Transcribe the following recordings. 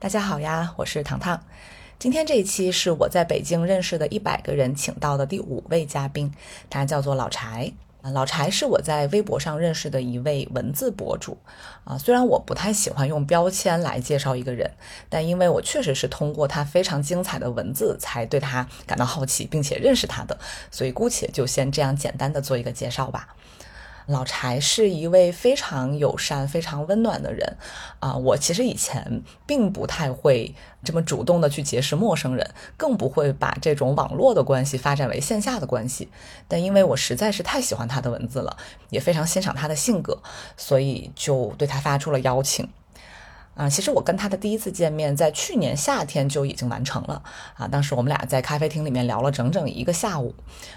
大家好呀，我是糖糖。今天这一期是我在北京认识的一百个人请到的第五位嘉宾，他叫做老柴。老柴是我在微博上认识的一位文字博主。啊，虽然我不太喜欢用标签来介绍一个人，但因为我确实是通过他非常精彩的文字才对他感到好奇，并且认识他的，所以姑且就先这样简单的做一个介绍吧。老柴是一位非常友善、非常温暖的人，啊，我其实以前并不太会这么主动的去结识陌生人，更不会把这种网络的关系发展为线下的关系。但因为我实在是太喜欢他的文字了，也非常欣赏他的性格，所以就对他发出了邀请。啊，其实我跟他的第一次见面在去年夏天就已经完成了啊。当时我们俩在咖啡厅里面聊了整整一个下午，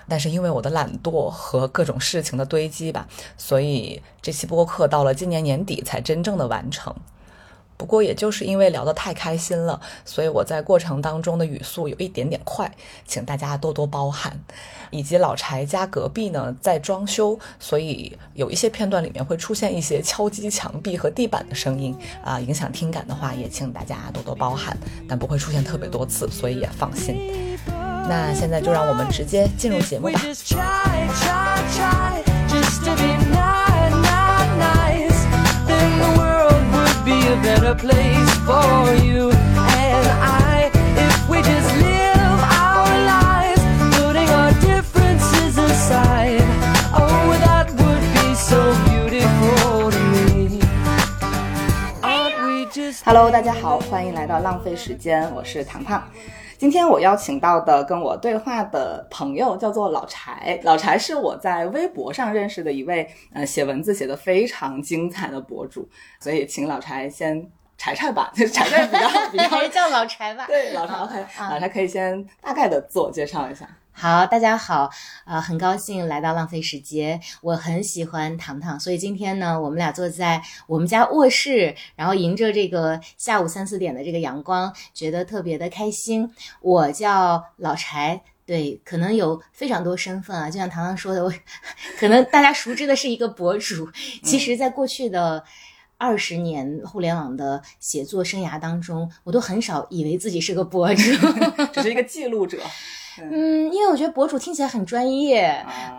但是因为我的懒惰和各种事情的堆积吧，所以这期播客到了今年年底才真正的完成。不过，也就是因为聊得太开心了，所以我在过程当中的语速有一点点快，请大家多多包涵。以及老柴家隔壁呢在装修，所以有一些片段里面会出现一些敲击墙壁和地板的声音啊，影响听感的话，也请大家多多包涵。但不会出现特别多次，所以也放心。那现在就让我们直接进入节目吧。a better place for you and I if we just live our lives, putting our differences aside. Oh, that would be so beautiful to me. Hello，大家好，欢迎来到浪费时间，我是糖糖。 今天我邀请到的跟我对话的朋友叫做老柴，老柴是我在微博上认识的一位呃写文字写的非常精彩的博主，所以请老柴先柴柴吧，柴柴比较 比较叫老柴吧，对老柴 OK，老柴可以先大概的自我介绍一下。好，大家好，呃，很高兴来到浪费时间。我很喜欢糖糖，所以今天呢，我们俩坐在我们家卧室，然后迎着这个下午三四点的这个阳光，觉得特别的开心。我叫老柴，对，可能有非常多身份啊，就像糖糖说的，我可能大家熟知的是一个博主，其实在过去的二十年互联网的写作生涯当中，我都很少以为自己是个博主，只是一个记录者。嗯，因为我觉得博主听起来很专业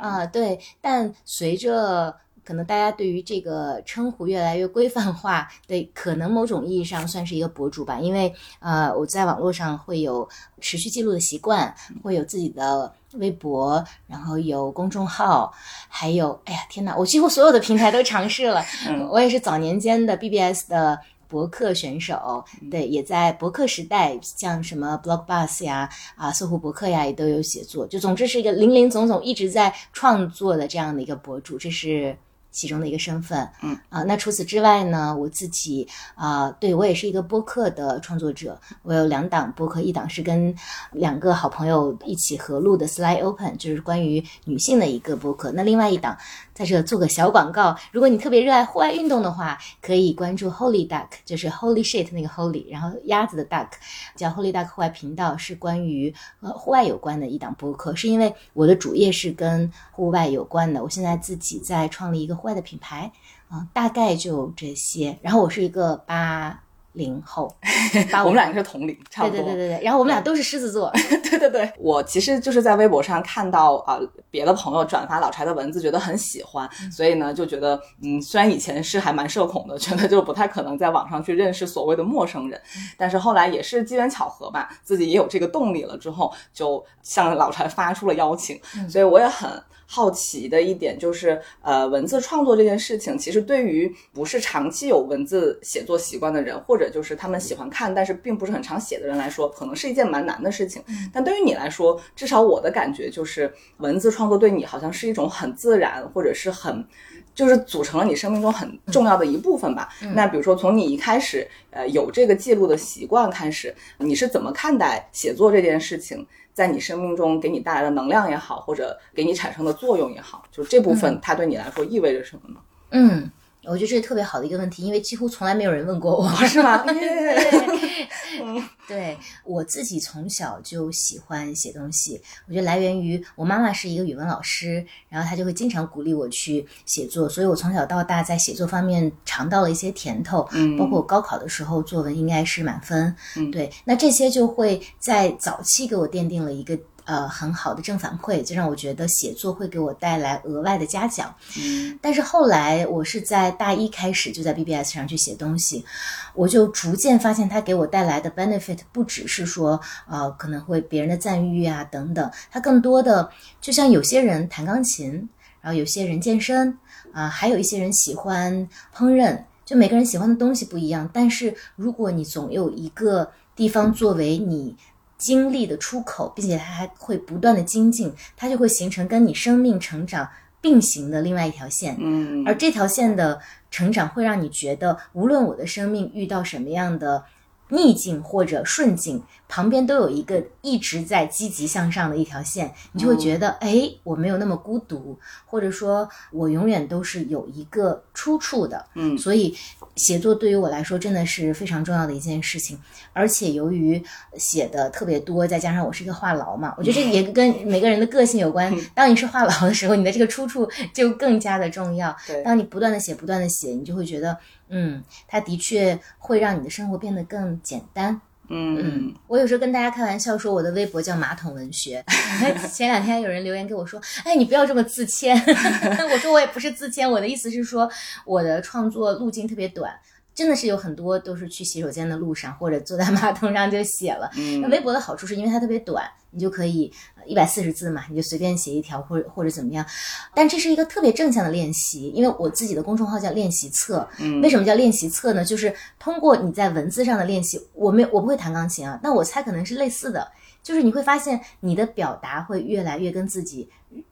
啊，对。但随着可能大家对于这个称呼越来越规范化，对，可能某种意义上算是一个博主吧。因为呃，我在网络上会有持续记录的习惯，会有自己的微博，然后有公众号，还有，哎呀，天哪，我几乎所有的平台都尝试了。我也是早年间的 BBS 的。博客选手，对，也在博客时代，像什么 Blogbus 呀，啊，搜狐博客呀，也都有写作。就总之是一个林林总总一直在创作的这样的一个博主，这是。其中的一个身份，嗯啊，那除此之外呢，我自己啊，对我也是一个播客的创作者，我有两档播客，一档是跟两个好朋友一起合录的 Slide Open，就是关于女性的一个播客。那另外一档在这做个小广告，如果你特别热爱户外运动的话，可以关注 Holy Duck，就是 Holy Shit 那个 Holy，然后鸭子的 Duck，叫 Holy Duck 户外频道，是关于和户外有关的一档播客。是因为我的主业是跟户外有关的，我现在自己在创立一个户。外的品牌，啊，大概就这些。然后我是一个八零后，我们两个是同龄，差不多。对对对对对。然后我们俩都是狮子座。对对对。我其实就是在微博上看到啊，别的朋友转发老柴的文字，觉得很喜欢，所以呢就觉得，嗯，虽然以前是还蛮社恐的，觉得就不太可能在网上去认识所谓的陌生人，但是后来也是机缘巧合吧，自己也有这个动力了，之后就向老柴发出了邀请，所以我也很。好奇的一点就是，呃，文字创作这件事情，其实对于不是长期有文字写作习惯的人，或者就是他们喜欢看但是并不是很常写的人来说，可能是一件蛮难的事情。但对于你来说，至少我的感觉就是，文字创作对你好像是一种很自然，或者是很，就是组成了你生命中很重要的一部分吧。那比如说，从你一开始，呃，有这个记录的习惯开始，你是怎么看待写作这件事情？在你生命中给你带来的能量也好，或者给你产生的作用也好，就是这部分它对你来说意味着什么呢？嗯，我觉得这是特别好的一个问题，因为几乎从来没有人问过我，是吗？对我自己从小就喜欢写东西，我觉得来源于我妈妈是一个语文老师，然后她就会经常鼓励我去写作，所以我从小到大在写作方面尝到了一些甜头。嗯包括我高考的时候作文应该是满分。嗯对，那这些就会在早期给我奠定了一个。呃，很好的正反馈，就让我觉得写作会给我带来额外的嘉奖。嗯但是后来，我是在大一开始就在 BBS 上去写东西，我就逐渐发现它给我带来的 benefit 不只是说呃可能会别人的赞誉啊等等，它更多的就像有些人弹钢琴，然后有些人健身啊、还有一些人喜欢烹饪，就每个人喜欢的东西不一样。但是如果你总有一个地方作为你经历的出口，并且它还会不断的精进，它就会形成跟你生命成长并行的另外一条线。嗯而这条线的成长会让你觉得，无论我的生命遇到什么样的逆境或者顺境，旁边都有一个一直在积极向上的一条线，你就会觉得，哎，我没有那么孤独，或者说我永远都是有一个出处的。嗯所以写作对于我来说真的是非常重要的一件事情。而且由于写的特别多，再加上我是一个话痨嘛，我觉得这也跟每个人的个性有关。当你是话痨的时候，你的这个出处就更加的重要。对当你不断的写，不断的写，你就会觉得，嗯，它的确会让你的生活变得更简单。嗯我有时候跟大家开玩笑说，我的微博叫马桶文学。前两天有人留言给我说：“哎，你不要这么自谦。”我说我也不是自谦，我的意思是说我的创作路径特别短。真的是有很多都是去洗手间的路上，或者坐在 马桶上就写了。那嗯微博的好处是因为它特别短，你就可以一百四十字嘛，你就随便写一条，或者或者怎么样。但这是一个特别正向的练习，因为我自己的公众号叫练习册。嗯为什么叫练习册呢？就是通过你在文字上的练习，我没我不会弹钢琴啊，那我猜可能是类似的，就是你会发现你的表达会越来越跟自己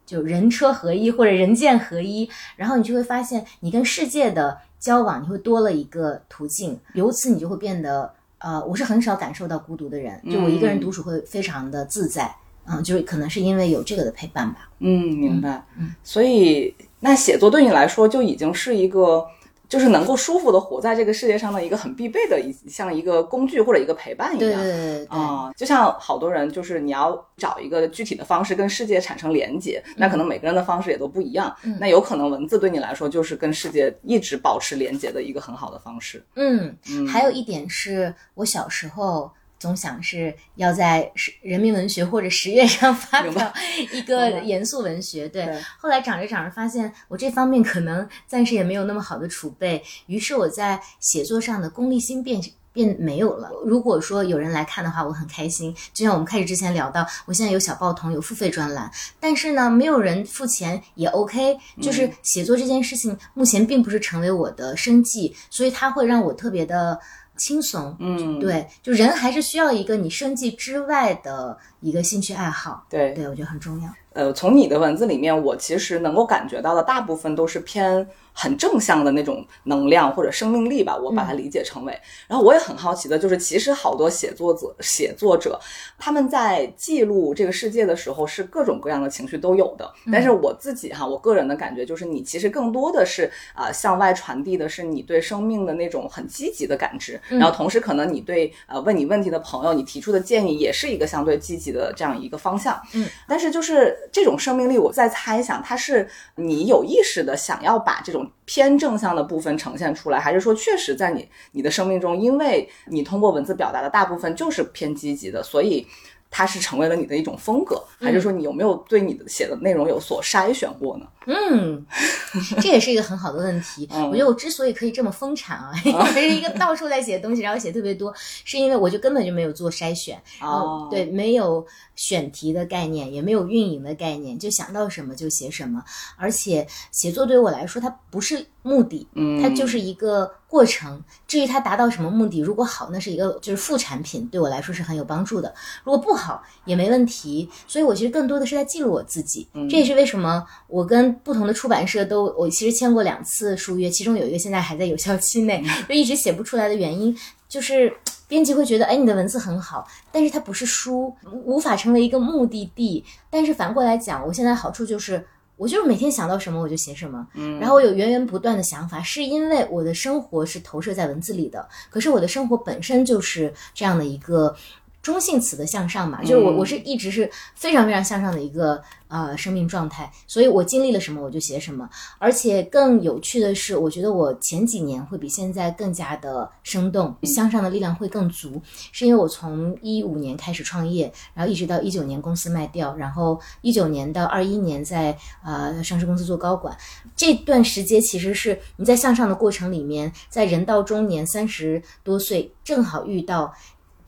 就人车合一或者人剑合一，然后你就会发现你跟世界的交往，你会多了一个途径，由此你就会变得呃，我是很少感受到孤独的人，就我一个人独处会非常的自在。嗯，就是可能是因为有这个的陪伴吧。嗯，明白。嗯所以那写作对你来说就已经是一个。就是能够舒服的活在这个世界上的一个很必备的一像一个工具或者一个陪伴一样。啊、就像好多人，就是你要找一个具体的方式跟世界产生连接，那可能每个人的方式也都不一样。嗯那有可能文字对你来说就是跟世界一直保持连接的一个很好的方式。嗯，嗯，还有一点是我小时候总想是要在十人民文学或者十月上发表一个严肃文学。对，对后来长着长着发现我这方面可能暂时也没有那么好的储备，于是我在写作上的功利心变。变没有了。如果说有人来看的话，我很开心。就像我们开始之前聊到，我现在有小报童，有付费专栏，但是呢，没有人付钱也 OK。就是写作这件事情，目前并不是成为我的生计，所以它会让我特别的轻松。嗯，对，就人还是需要一个你生计之外的一个兴趣爱好。对对，我觉得很重要。呃，从你的文字里面，我其实能够感觉到的大部分都是偏很正向的那种能量或者生命力吧，我把它理解成为。然后我也很好奇的就是，其实好多写作者写作者他们在记录这个世界的时候是各种各样的情绪都有的。但是我自己哈，我个人的感觉就是，你其实更多的是啊、呃向外传递的是你对生命的那种很积极的感知，然后同时可能你对呃问你问题的朋友，你提出的建议也是一个相对积极的这样一个方向。嗯，但是就是这种生命力，我在猜想，它是你有意识的想要把这种偏正向的部分呈现出来，还是说确实在你你的生命中，因为你通过文字表达的大部分就是偏积极的，所以。它是成为了你的一种风格，还是说你有没有对你的写的内容有所筛选过呢？嗯，这也是一个很好的问题。嗯我觉得我之所以可以这么疯产啊，我是一个到处在写东西，然后写特别多，是因为我就根本就没有做筛选，然后哦对，没有选题的概念，也没有运营的概念，就想到什么就写什么。而且写作对于我来说，它不是目的，嗯它就是一个过程。至于它达到什么目的，如果好，那是一个就是副产品，对我来说是很有帮助的。如果不好也没问题。所以我其实更多的是在记录我自己。这也是为什么我跟不同的出版社都，我其实签过两次书约，其中有一个现在还在有效期内，就一直写不出来的原因，就是编辑会觉得，哎，你的文字很好，但是它不是书，无法成为一个目的地。但是反过来讲，我现在好处就是。我就是每天想到什么我就写什么，嗯，然后我有源源不断的想法，是因为我的生活是投射在文字里的，可是我的生活本身就是这样的一个。中性词的向上嘛，就是我我是一直是非常非常向上的一个呃生命状态，所以我经历了什么我就写什么，而且更有趣的是，我觉得我前几年会比现在更加的生动，向上的力量会更足，是因为我从一五年开始创业，然后一直到一九年公司卖掉，然后一九年到二一年在呃上市公司做高管，这段时间其实是你在向上的过程里面，在人到中年三十多岁正好遇到。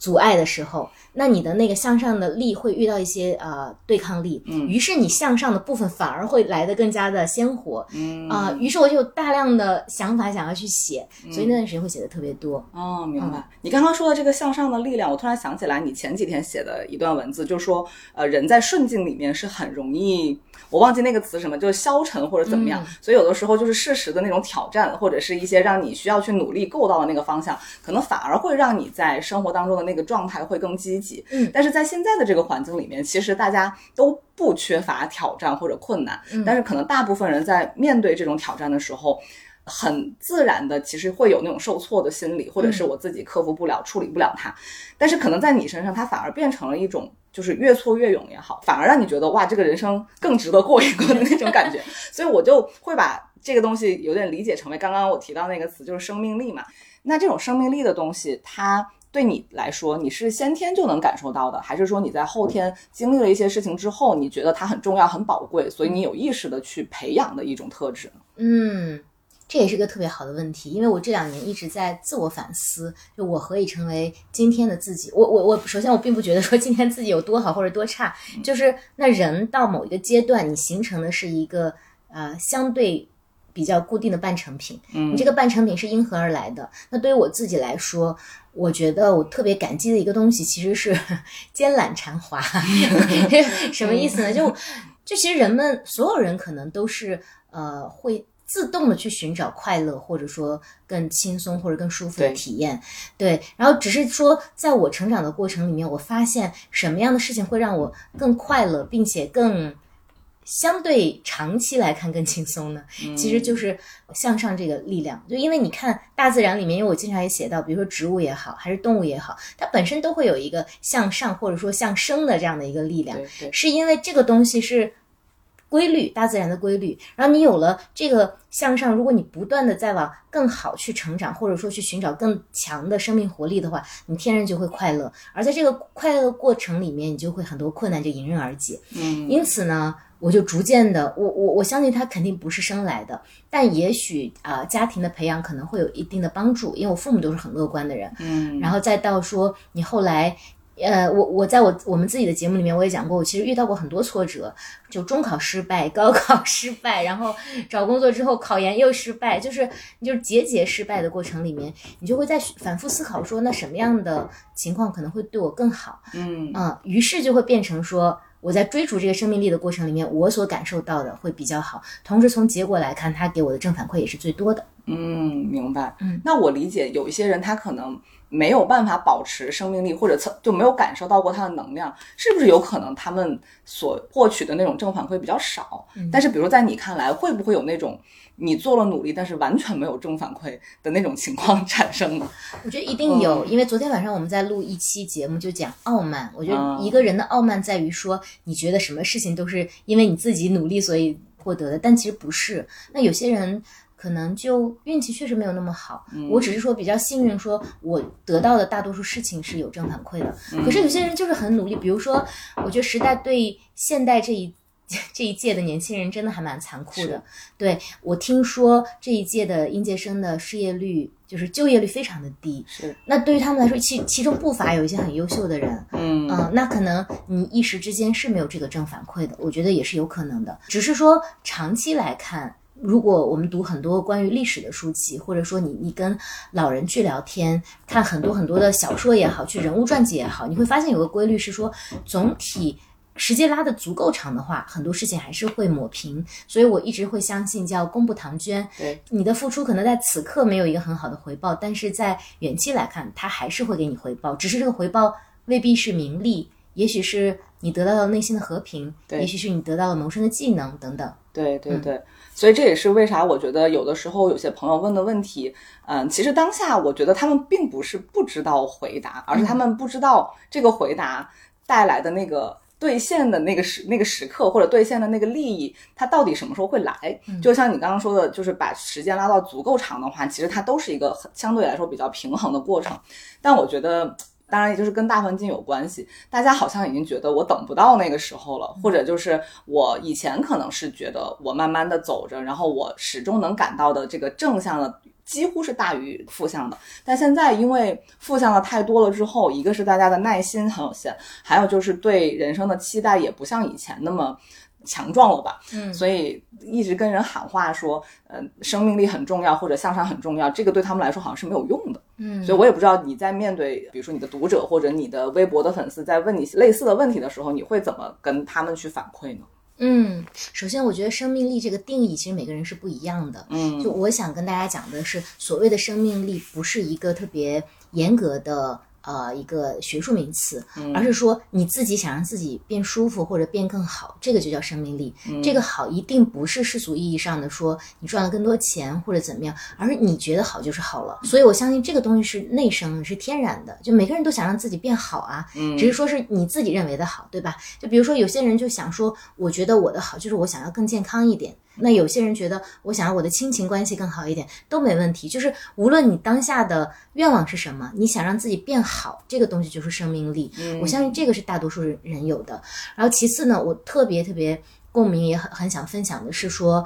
阻碍的时候，那你的那个向上的力会遇到一些呃对抗力，嗯，于是你向上的部分反而会来得更加的鲜活，嗯啊，于是我就有大量的想法想要去写，所以那段时间会写的特别多。哦，明白。你刚刚说的这个向上的力量，我突然想起来，你前几天写的一段文字，就说呃，人在顺境里面是很容易。我忘记那个词什么，就是消沉或者怎么样，所以有的时候就是适时的那种挑战，或者是一些让你需要去努力够到的那个方向，可能反而会让你在生活当中的那个状态会更积极。嗯，但是在现在的这个环境里面，其实大家都不缺乏挑战或者困难，但是可能大部分人在面对这种挑战的时候，很自然的其实会有那种受挫的心理，或者是我自己克服不了、处理不了它，但是可能在你身上，它反而变成了一种。就是越挫越勇也好，反而让你觉得哇，这个人生更值得过一过的那种感觉。所以我就会把这个东西有点理解成为刚刚我提到那个词，就是生命力嘛。那这种生命力的东西，它对你来说，你是先天就能感受到的，还是说你在后天经历了一些事情之后，你觉得它很重要、很宝贵，所以你有意识的去培养的一种特质呢？嗯。这也是个特别好的问题，因为我这两年一直在自我反思，就我何以成为今天的自己？我我我，首先我并不觉得说今天自己有多好或者多差，就是那人到某一个阶段，你形成的是一个呃相对比较固定的半成品，嗯，你这个半成品是因何而来的？那对于我自己来说，我觉得我特别感激的一个东西其实是奸懒馋滑，什么意思呢？就就其实人们所有人可能都是呃会。自动的去寻找快乐，或者说更轻松或者更舒服的体验，对。然后只是说，在我成长的过程里面，我发现什么样的事情会让我更快乐，并且更相对长期来看更轻松呢？其实就是向上这个力量。就因为你看大自然里面，因为我经常也写到，比如说植物也好，还是动物也好，它本身都会有一个向上或者说向生的这样的一个力量，是因为这个东西是。规律，大自然的规律。然后你有了这个向上，如果你不断的在往更好去成长，或者说去寻找更强的生命活力的话，你天然就会快乐。而在这个快乐的过程里面，你就会很多困难就迎刃而解。嗯，因此呢，我就逐渐的，我我我相信他肯定不是生来的，但也许啊，家庭的培养可能会有一定的帮助，因为我父母都是很乐观的人。嗯，然后再到说你后来。呃，我我在我我们自己的节目里面我也讲过，我其实遇到过很多挫折，就中考失败、高考失败，然后找工作之后考研又失败，就是就是节节失败的过程里面，你就会在反复思考说，那什么样的情况可能会对我更好？嗯嗯，于是就会变成说，我在追逐这个生命力的过程里面，我所感受到的会比较好，同时从结果来看，他给我的正反馈也是最多的。嗯，明白。嗯，那我理解有一些人他可能。没有办法保持生命力，或者就没有感受到过它的能量，是不是有可能他们所获取的那种正反馈比较少？但是，比如在你看来，会不会有那种你做了努力，但是完全没有正反馈的那种情况产生呢？我觉得一定有，因为昨天晚上我们在录一期节目，就讲傲慢。我觉得一个人的傲慢在于说，你觉得什么事情都是因为你自己努力所以获得的，但其实不是。那有些人。可能就运气确实没有那么好，我只是说比较幸运，说我得到的大多数事情是有正反馈的。可是有些人就是很努力，比如说，我觉得时代对现代这一 这一届的年轻人真的还蛮残酷的。对我听说这一届的应届生的失业率就是就业率非常的低。是，那对于他们来说，其其中不乏有一些很优秀的人。嗯嗯，那可能你一时之间是没有这个正反馈的，我觉得也是有可能的。只是说长期来看。如果我们读很多关于历史的书籍，或者说你你跟老人去聊天，看很多很多的小说也好，去人物传记也好，你会发现有个规律是说，总体时间拉的足够长的话，很多事情还是会抹平。所以我一直会相信叫功不唐捐。对，你的付出可能在此刻没有一个很好的回报，但是在远期来看，它还是会给你回报，只是这个回报未必是名利，也许是。你得到了内心的和平，也许是你得到了谋生的技能等等。对对对，所以这也是为啥我觉得有的时候有些朋友问的问题，嗯，其实当下我觉得他们并不是不知道回答，而是他们不知道这个回答带来的那个。兑现的那个时那个时刻，或者兑现的那个利益，它到底什么时候会来？就像你刚刚说的，就是把时间拉到足够长的话，其实它都是一个很相对来说比较平衡的过程。但我觉得，当然也就是跟大环境有关系，大家好像已经觉得我等不到那个时候了，或者就是我以前可能是觉得我慢慢的走着，然后我始终能感到的这个正向的。几乎是大于负向的，但现在因为负向的太多了之后，一个是大家的耐心很有限，还有就是对人生的期待也不像以前那么强壮了吧。嗯，所以一直跟人喊话说，呃，生命力很重要或者向上很重要，这个对他们来说好像是没有用的。嗯，所以我也不知道你在面对比如说你的读者或者你的微博的粉丝在问你类似的问题的时候，你会怎么跟他们去反馈呢？嗯，首先我觉得生命力这个定义其实每个人是不一样的。嗯，就我想跟大家讲的是，所谓的生命力不是一个特别严格的。呃，一个学术名词，而是说你自己想让自己变舒服或者变更好，这个就叫生命力。这个好一定不是世俗意义上的说你赚了更多钱或者怎么样，而是你觉得好就是好了。所以我相信这个东西是内生，是天然的。就每个人都想让自己变好啊，只是说是你自己认为的好，对吧？就比如说有些人就想说，我觉得我的好就是我想要更健康一点。那有些人觉得，我想要我的亲情关系更好一点，都没问题。就是无论你当下的愿望是什么，你想让自己变好，这个东西就是生命力。我相信这个是大多数人有的。然后其次呢，我特别特别共鸣，也很很想分享的是说，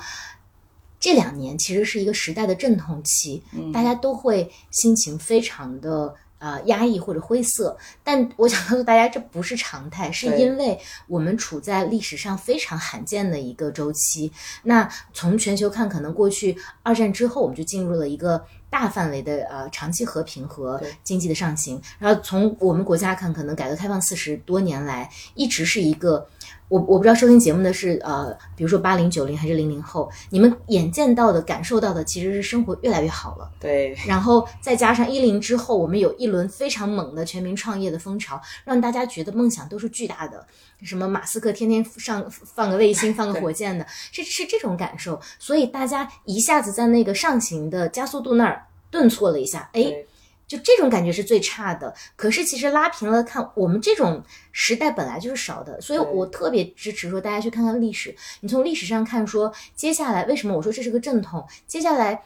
这两年其实是一个时代的阵痛期，大家都会心情非常的。啊，压抑或者灰色，但我想告诉大家，这不是常态，是因为我们处在历史上非常罕见的一个周期。那从全球看，可能过去二战之后，我们就进入了一个大范围的呃长期和平和经济的上行。然后从我们国家看，可能改革开放四十多年来，一直是一个。我我不知道收听节目的是呃，比如说八零九零还是零零后，你们眼见到的、感受到的其实是生活越来越好了。对。然后再加上一零之后，我们有一轮非常猛的全民创业的风潮，让大家觉得梦想都是巨大的。什么马斯克天天上放个卫星、放个火箭的，是是这种感受。所以大家一下子在那个上行的加速度那儿顿挫了一下，哎。就这种感觉是最差的，可是其实拉平了看，我们这种时代本来就是少的，所以我特别支持说大家去看看历史。你从历史上看，说接下来为什么我说这是个阵痛？接下来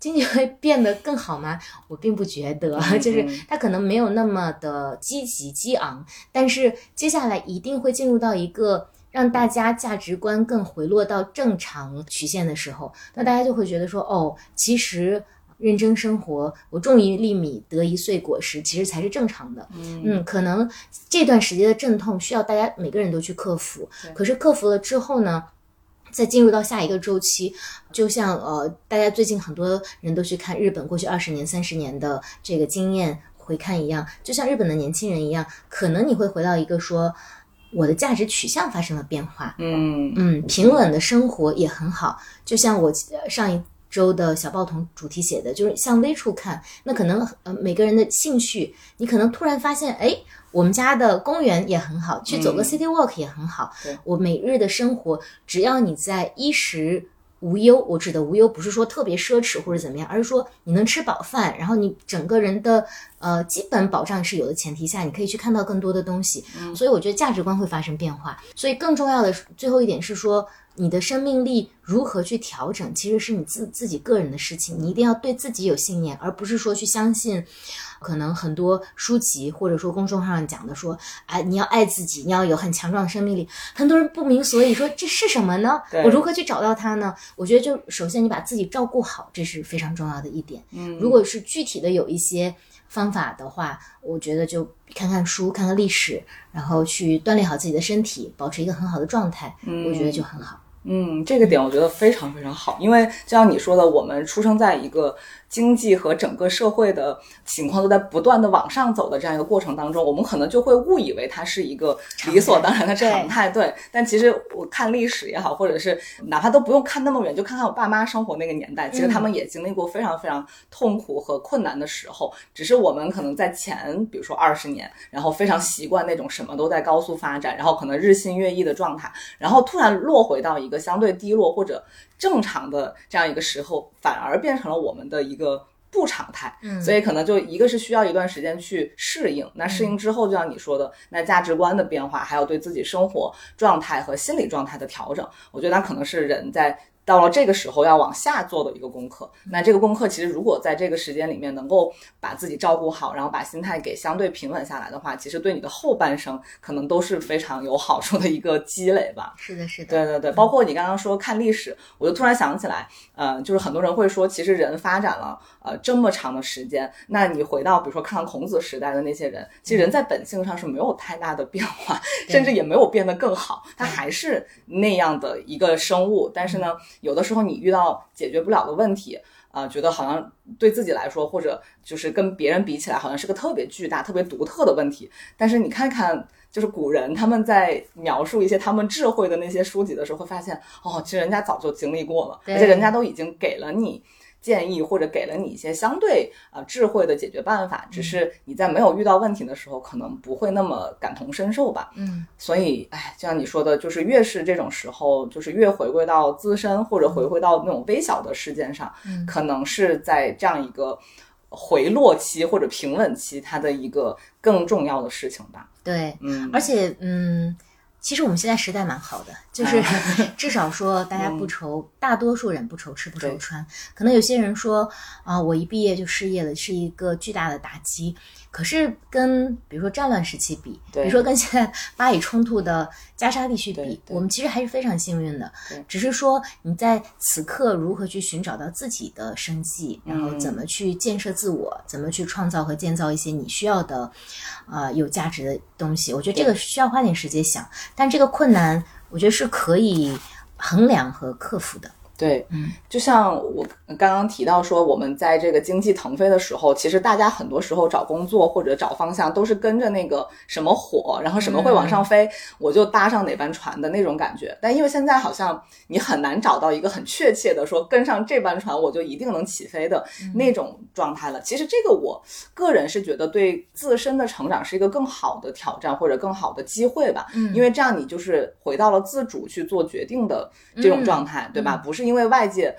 经济会变得更好吗？我并不觉得，就是它可能没有那么的积极激昂，但是接下来一定会进入到一个让大家价值观更回落到正常曲线的时候，那大家就会觉得说，哦，其实。认真生活，我种一粒米得一穗果实，其实才是正常的。嗯，可能这段时间的阵痛需要大家每个人都去克服。可是克服了之后呢，再进入到下一个周期，就像呃，大家最近很多人都去看日本过去二十年、三十年的这个经验回看一样，就像日本的年轻人一样，可能你会回到一个说，我的价值取向发生了变化。嗯嗯，平稳的生活也很好，就像我上一。周的小报童主题写的就是向微处看，那可能呃每个人的兴趣，你可能突然发现，哎，我们家的公园也很好，去走个 city walk 也很好。我每日的生活，只要你在衣食无忧，我指的无忧不是说特别奢侈或者怎么样，而是说你能吃饱饭，然后你整个人的呃基本保障是有的前提下，你可以去看到更多的东西。所以我觉得价值观会发生变化。所以更重要的最后一点是说。你的生命力如何去调整，其实是你自自己个人的事情。你一定要对自己有信念，而不是说去相信，可能很多书籍或者说公众号上讲的说，哎，你要爱自己，你要有很强壮的生命力。很多人不明所以，说这是什么呢？我如何去找到它呢？我觉得就首先你把自己照顾好，这是非常重要的一点。嗯，如果是具体的有一些方法的话，我觉得就看看书，看看历史，然后去锻炼好自己的身体，保持一个很好的状态，我觉得就很好。嗯，这个点我觉得非常非常好，因为就像你说的，我们出生在一个。经济和整个社会的情况都在不断的往上走的这样一个过程当中，我们可能就会误以为它是一个理所当然的常态。对，但其实我看历史也好，或者是哪怕都不用看那么远，就看看我爸妈生活那个年代，其实他们也经历过非常非常痛苦和困难的时候。只是我们可能在前，比如说二十年，然后非常习惯那种什么都在高速发展，然后可能日新月异的状态，然后突然落回到一个相对低落或者。正常的这样一个时候，反而变成了我们的一个不常态，嗯，所以可能就一个是需要一段时间去适应，那适应之后，就像你说的，那价值观的变化，还有对自己生活状态和心理状态的调整，我觉得那可能是人在。到了这个时候要往下做的一个功课，那这个功课其实如果在这个时间里面能够把自己照顾好，然后把心态给相对平稳下来的话，其实对你的后半生可能都是非常有好处的一个积累吧。是的，是的，对对对，包括你刚刚说看历史，我就突然想起来，呃，就是很多人会说，其实人发展了呃这么长的时间，那你回到比如说看孔子时代的那些人，其实人在本性上是没有太大的变化，甚至也没有变得更好，他还是那样的一个生物，但是呢。有的时候你遇到解决不了的问题，啊，觉得好像对自己来说，或者就是跟别人比起来，好像是个特别巨大、特别独特的问题。但是你看看，就是古人他们在描述一些他们智慧的那些书籍的时候，会发现，哦，其实人家早就经历过了，而且人家都已经给了你。建议或者给了你一些相对啊智慧的解决办法，只是你在没有遇到问题的时候，可能不会那么感同身受吧。嗯，所以哎，就像你说的，就是越是这种时候，就是越回归到自身或者回归到那种微小的事件上，可能是在这样一个回落期或者平稳期，它的一个更重要的事情吧。对，嗯，而且嗯。其实我们现在时代蛮好的，就是 至少说大家不愁，大多数人不愁吃不愁穿。可能有些人说啊，我一毕业就失业了，是一个巨大的打击。可是跟比如说战乱时期比，比如说跟现在巴以冲突的加沙地区比，我们其实还是非常幸运的。只是说你在此刻如何去寻找到自己的生计，然后怎么去建设自我，怎么去创造和建造一些你需要的，呃，有价值的东西。我觉得这个需要花点时间想，但这个困难，我觉得是可以衡量和克服的。对，嗯，就像我刚刚提到说，我们在这个经济腾飞的时候，其实大家很多时候找工作或者找方向都是跟着那个什么火，然后什么会往上飞，我就搭上哪班船的那种感觉。但因为现在好像你很难找到一个很确切的说跟上这班船我就一定能起飞的那种状态了。其实这个我个人是觉得对自身的成长是一个更好的挑战或者更好的机会吧。嗯，因为这样你就是回到了自主去做决定的这种状态，对吧？不是。因为外界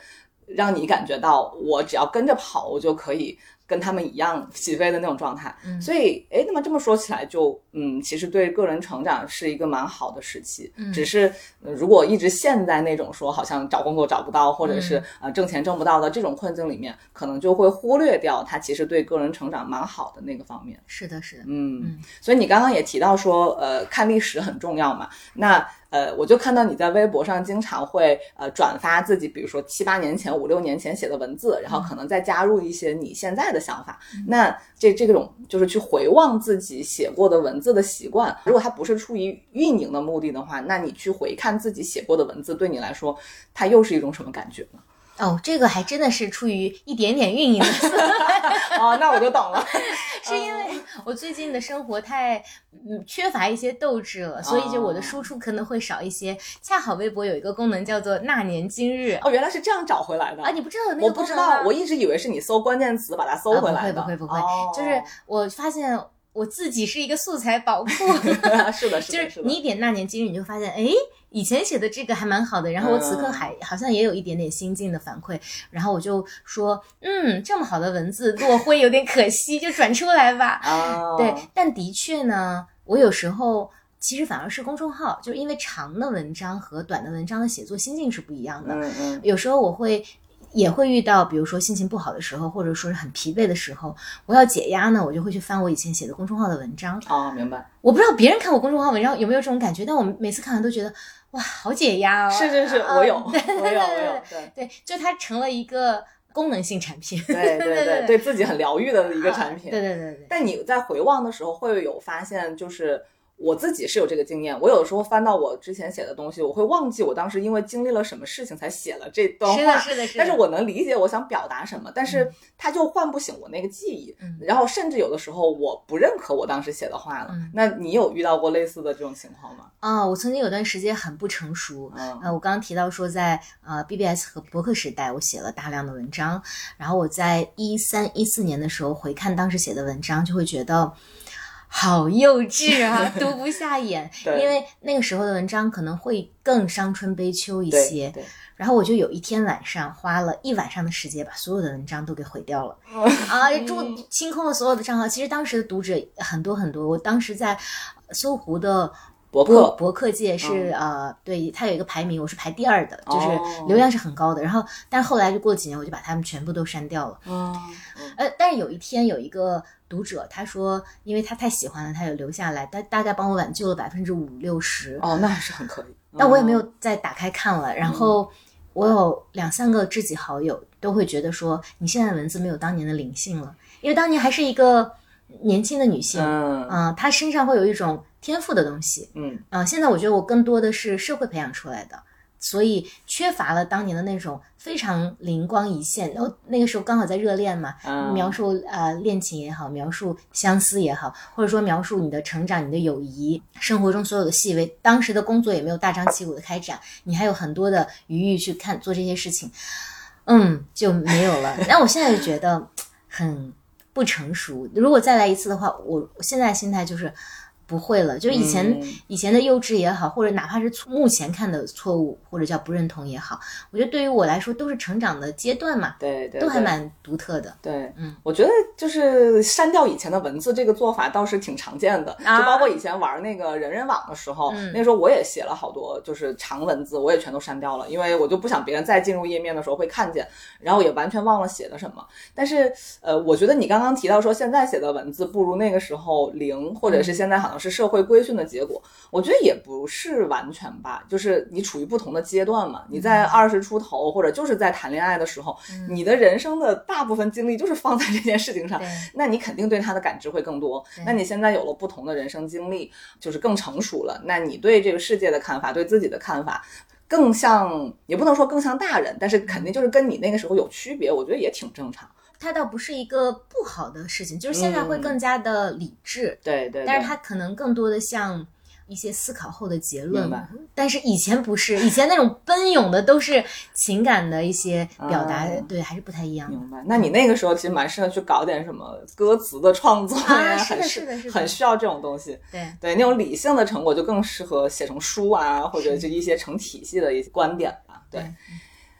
让你感觉到，我只要跟着跑，我就可以。跟他们一样起飞的那种状态，所以，哎，那么这么说起来，就，嗯，其实对个人成长是一个蛮好的时期。只是如果一直陷在那种说好像找工作找不到，或者是呃挣钱挣不到的这种困境里面，可能就会忽略掉它其实对个人成长蛮好的那个方面。是的，是的，嗯。所以你刚刚也提到说，呃，看历史很重要嘛？那，呃，我就看到你在微博上经常会呃转发自己，比如说七八年前、五六年前写的文字，然后可能再加入一些你现在的。想法，那这这种就是去回望自己写过的文字的习惯。如果它不是出于运营的目的的话，那你去回看自己写过的文字，对你来说，它又是一种什么感觉呢？哦，这个还真的是出于一点点运营的 哦，那我就懂了，是因为我最近的生活太嗯缺乏一些斗志了，所以就我的输出可能会少一些。恰好微博有一个功能叫做“那年今日”，哦，原来是这样找回来的啊！你不知道那个我不知道，我一直以为是你搜关键词把它搜回来的。不会不会不会，就是我发现我自己是一个素材宝库。是的，是的，就是的。你一点“那年今日”，你就发现，哎。以前写的这个还蛮好的，然后我此刻还好像也有一点点心境的反馈，然后我就说，嗯，这么好的文字落灰有点可惜，就转出来吧。对，但的确呢，我有时候其实反而是公众号，就是因为长的文章和短的文章的写作心境是不一样的。嗯嗯，有时候我会也会遇到，比如说心情不好的时候，或者说是很疲惫的时候，我要解压呢，我就会去翻我以前写的公众号的文章。哦，明白。我不知道别人看我公众号文章有没有这种感觉，但我每次看完都觉得。哇，好解压哦！是是是，我有，我有，我有，对对，就它成了一个功能性产品，对对对，对自己很疗愈的一个产品，对对对对。但你在回望的时候，会有发现，就是我自己是有这个经验，我有的时候翻到我之前写的东西，我会忘记我当时因为经历了什么事情才写了这段话。是的，是的，是的。但是我能理解我想表达什么，但是它就唤不醒我那个记忆。嗯然后甚至有的时候我不认可我当时写的话了。嗯那你有遇到过类似的这种情况吗？啊、我曾经有段时间很不成熟。嗯呃，我刚刚提到说在，呃 BBS 和博客时代，我写了大量的文章。然后我在一三一四年的时候回看当时写的文章，就会觉得好幼稚啊，读不下眼。对因为那个时候的文章可能会更伤春悲秋一些。对，然后我就有一天晚上花了一晚上的时间，把所有的文章都给毁掉了 啊，就清空了所有的账号。其实当时的读者很多很多，我当时在搜狐的。博博客博客界是、呃，对，它有一个排名，我是排第二的，就是哦流量是很高的。然后，但是后来就过了几年，我就把它们全部都删掉了。嗯呃，但是有一天有一个读者他说，因为他太喜欢了，他有留下来，他大概帮我挽救了百分之五六十。哦，那还是很可以。但我也没嗯有再打开看了。然后我有两三个知己好友都会觉得说，你现在的文字没有当年的灵性了，因为当年还是一个年轻的女性，嗯嗯、她身上会有一种天赋的东西，嗯啊、现在我觉得我更多的是社会培养出来的。所以缺乏了当年的那种非常灵光一现，然后那个时候刚好在热恋嘛，嗯描述呃恋情也好，描述相思也好，或者说描述你的成长、你的友谊，生活中所有的细微。当时的工作也没有大张旗鼓的开展，你还有很多的余裕去看做这些事情，嗯，就没有了。但我现在就觉得很不成熟。如果再来一次的话，我我现在心态就是。不会了，就是以前、嗯。以前的幼稚也好，或者哪怕是目前看的错误，或者叫不认同也好，我觉得对于我来说都是成长的阶段嘛，对对，对都还蛮独特的。对，嗯，我觉得就是删掉以前的文字这个做法倒是挺常见的，啊。就包括以前玩那个人人网的时候，嗯。那时候我也写了好多就是长文字，我也全都删掉了，因为我就不想别人再进入页面的时候会看见，然后也完全忘了写的什么。但是呃，我觉得你刚刚提到说现在写的文字不如那个时候灵，或者是现在好像是社会规训的结果，我觉得也不是完全吧，就是你处于不同的阶段嘛，你在二十出头或者就是在谈恋爱的时候，你的人生的大部分精力就是放在这件事情上，那你肯定对他的感知会更多。那你现在有了不同的人生经历，就是更成熟了，那你对这个世界的看法，对自己的看法。更像，也不能说更像大人，但是肯定就是跟你那个时候有区别，我觉得也挺正常。它倒不是一个不好的事情，就是现在会更加的理智，对对，但是它可能更多的像一些思考后的结论吧。但是以前不是，以前那种奔涌的都是情感的一些表达，嗯对，还是不太一样。明白。那你那个时候其实蛮适合去搞点什么歌词的创作呀，啊是的很是的是的很需要这种东西。对，对，那种理性的成果就更适合写成书啊，或者就一些成体系的一些观点吧。对。对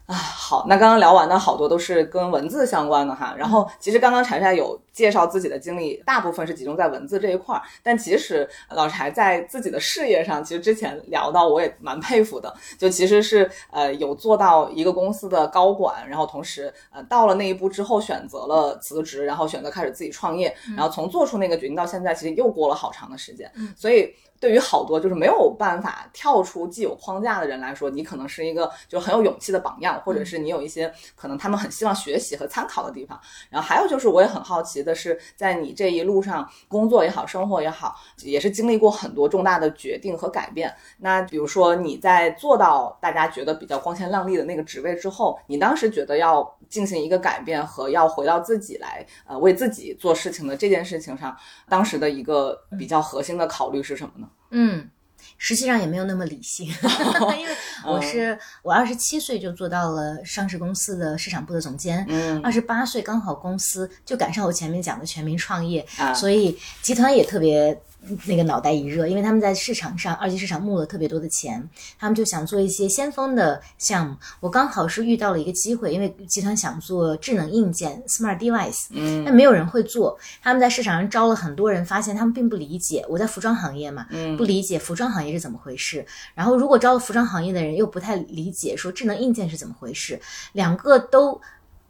啊，好，那刚刚聊完的好多都是跟文字相关的哈。然后其实刚刚柴柴有介绍自己的经历，大部分是集中在文字这一块儿，但其实老柴在自己的事业上，其实之前聊到我也蛮佩服的，就其实是呃有做到一个公司的高管，然后同时呃到了那一步之后选择了辞职，然后选择开始自己创业，然后从做出那个决定到现在，其实又过了好长的时间，所以。对于好多就是没有办法跳出既有框架的人来说，你可能是一个就很有勇气的榜样，或者是你有一些可能他们很希望学习和参考的地方。然后还有就是，我也很好奇的是，在你这一路上工作也好，生活也好，也是经历过很多重大的决定和改变。那比如说你在做到大家觉得比较光鲜亮丽的那个职位之后，你当时觉得要进行一个改变和要回到自己来呃为自己做事情的这件事情上，当时的一个比较核心的考虑是什么呢？嗯，实际上也没有那么理性，因为我是我二十七岁就做到了上市公司的市场部的总监，嗯二十八岁刚好公司就赶上我前面讲的全民创业，啊所以集团也特别。那个脑袋一热，因为他们在市场上二级市场募了特别多的钱，他们就想做一些先锋的项目。我刚好是遇到了一个机会，因为集团想做智能硬件 （smart device），嗯但没有人会做。他们在市场上招了很多人，发现他们并不理解。我在服装行业嘛，嗯不理解服装行业是怎么回事。然后如果招了服装行业的人，又不太理解说智能硬件是怎么回事，两个都。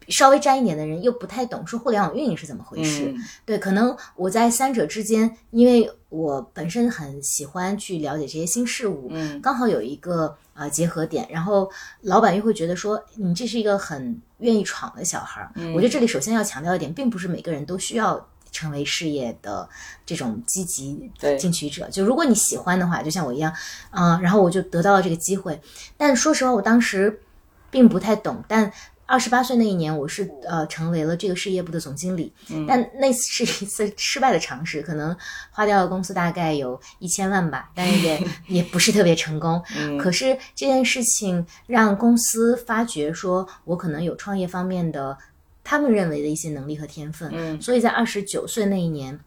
稍微沾一点的人又不太懂说互联网运营是怎么回事，嗯对，可能我在三者之间，因为我本身很喜欢去了解这些新事物，嗯刚好有一个呃结合点，然后老板又会觉得说你这是一个很愿意闯的小孩儿。嗯我觉得这里首先要强调一点，并不是每个人都需要成为事业的这种积极对进取者。就如果你喜欢的话，就像我一样，啊、然后我就得到了这个机会。但说实话，我当时并不太懂，但。二十八岁那一年，我是呃成为了这个事业部的总经理，但那是一次 失败的尝试，可能花掉了公司大概有一千万吧，但是也 也不是特别成功。可是这件事情让公司发觉说，我可能有创业方面的他们认为的一些能力和天分，嗯所以在二十九岁那一年。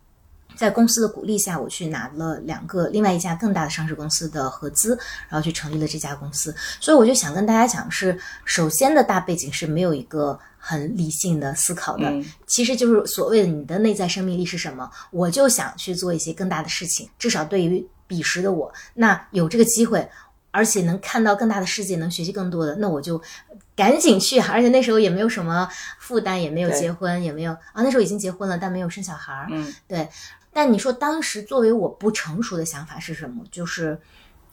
在公司的鼓励下，我去拿了两个另外一家更大的上市公司的合资，然后去成立了这家公司。所以我就想跟大家讲是，首先的大背景是没有一个很理性的思考的，嗯其实就是所谓的你的内在生命力是什么。我就想去做一些更大的事情，至少对于彼时的我，那有这个机会，而且能看到更大的世界，能学习更多的，那我就赶紧去。而且那时候也没有什么负担，也没有结婚，也没有啊，那时候已经结婚了，但没有生小孩儿。嗯对。但你说当时作为我不成熟的想法是什么？就是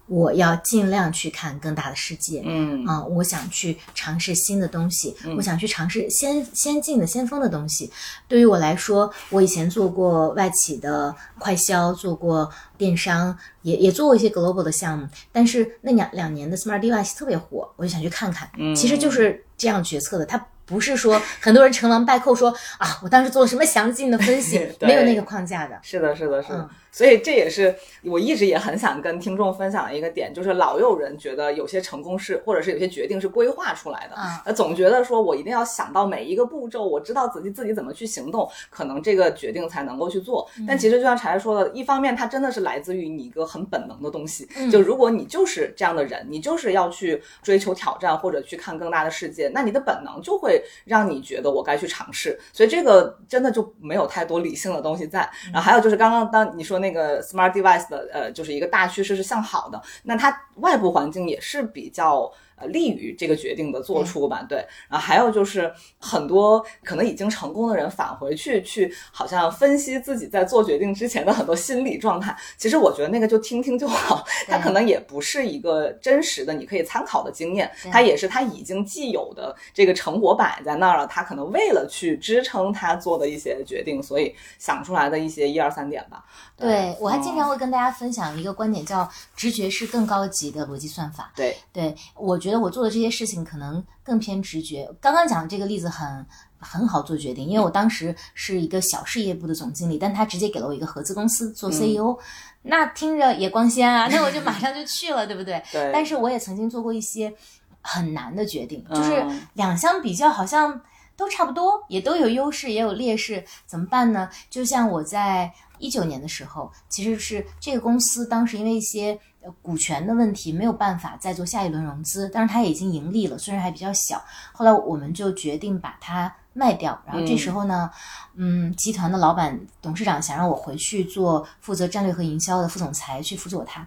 我要尽量去看更大的世界。嗯啊、我想去尝试新的东西，我想去尝试先先进的、先锋的东西。对于我来说，我以前做过外企的快销，做过电商，也也做过一些 global 的项目。但是那两两年的 Smart Device 特别火，我就想去看看。其实就是这样决策的，它。不是说很多人成王败寇说啊，我当时做了什么详尽的分析，没有那个框架的。是的，是的，是的。嗯所以这也是我一直也很想跟听众分享的一个点，就是老有人觉得有些成功是，或者是有些决定是规划出来的，嗯呃，总觉得说我一定要想到每一个步骤，我知道自己自己怎么去行动，可能这个决定才能够去做。嗯但其实就像柴说的，一方面它真的是来自于你一个很本能的东西，嗯就如果你就是这样的人，你就是要去追求挑战或者去看更大的世界，那你的本能就会让你觉得我该去尝试。所以这个真的就没有太多理性的东西在。然后还有就是刚刚当你说那那个 smart device 的呃，就是一个大趋势是向好的，那它外部环境也是比较。呃，利于这个决定的做出吧，对。然后还有就是很多可能已经成功的人返回去去，好像分析自己在做决定之前的很多心理状态。其实我觉得那个就听听就好，它可能也不是一个真实的你可以参考的经验，对它也是他已经既有的这个成果摆在那儿了，他可能为了去支撑他做的一些决定，所以想出来的一些一二三点吧。对我还经常嗯会跟大家分享一个观点，叫直觉是更高级的逻辑算法。对对，我觉得我做的这些事情可能更偏直觉。刚刚讲的这个例子很很好做决定，因为我当时是一个小事业部的总经理，但他直接给了我一个合资公司做 CEO，、那听着也光鲜啊，那我就马上就去了，对不对？对，但是我也曾经做过一些很难的决定，就是嗯两相比较，好像都差不多，也都有优势，也有劣势，怎么办呢？就像我在一九年的时候，其实是这个公司当时因为一些呃股权的问题，没有办法再做下一轮融资，但是它已经盈利了，虽然还比较小。后来我们就决定把它卖掉，然后这时候呢，嗯，集团的老板、董事长想让我回去做负责战略和营销的副总裁，去辅佐他。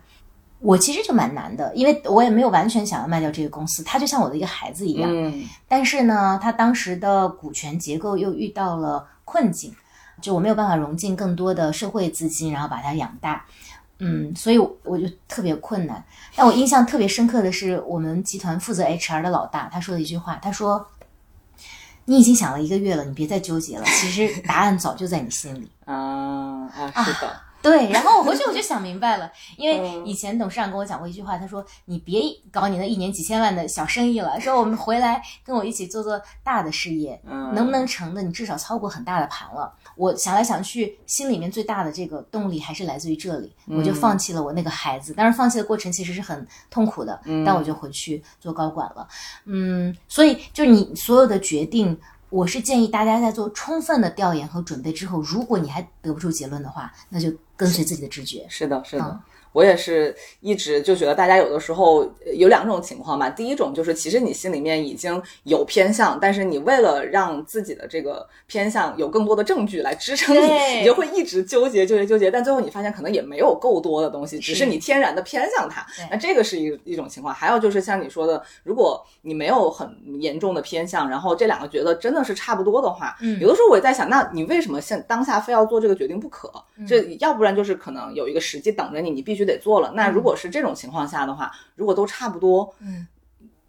我其实就蛮难的，因为我也没有完全想要卖掉这个公司，它就像我的一个孩子一样。嗯但是呢，它当时的股权结构又遇到了困境，就我没有办法融进更多的社会资金，然后把它养大。嗯，所以我就特别困难。但我印象特别深刻的是，我们集团负责 HR 的老大，他说的一句话，他说：“你已经想了一个月了，你别再纠结了，其实答案早就在你心里。”啊啊，是的，对，然后我回去我就 想明白了，因为嗯以前董事长跟我讲过一句话，他说你别搞你那一年几千万的小生意了，说我们回来跟我一起做做大的事业，嗯能不能成的你至少操过很大的盘了。我想来想去，心里面最大的这个动力还是来自于这里，我就放弃了我那个孩子。当然，放弃的过程其实是很痛苦的，但我就回去做高管了。嗯，所以就是你所有的决定。我是建议大家在做充分的调研和准备之后，如果你还得不出结论的话，那就跟随自己的直觉。是的，是的。嗯我也是一直就觉得，大家有的时候呃有两种情况吧。第一种就是，其实你心里面已经有偏向，但是你为了让自己的这个偏向有更多的证据来支撑你，你就会一直纠结、纠结、纠结。但最后你发现，可能也没有够多的东西，只是是你天然的偏向它。那这个是一一种情况。还有就是像你说的，如果你没有很严重的偏向，然后这两个觉得真的是差不多的话，嗯有的时候我也在想，那你为什么现当下非要做这个决定不可？嗯这要不然就是可能有一个时机等着你，你必须得做了。那如果是这种情况下的话，如果都差不多，嗯，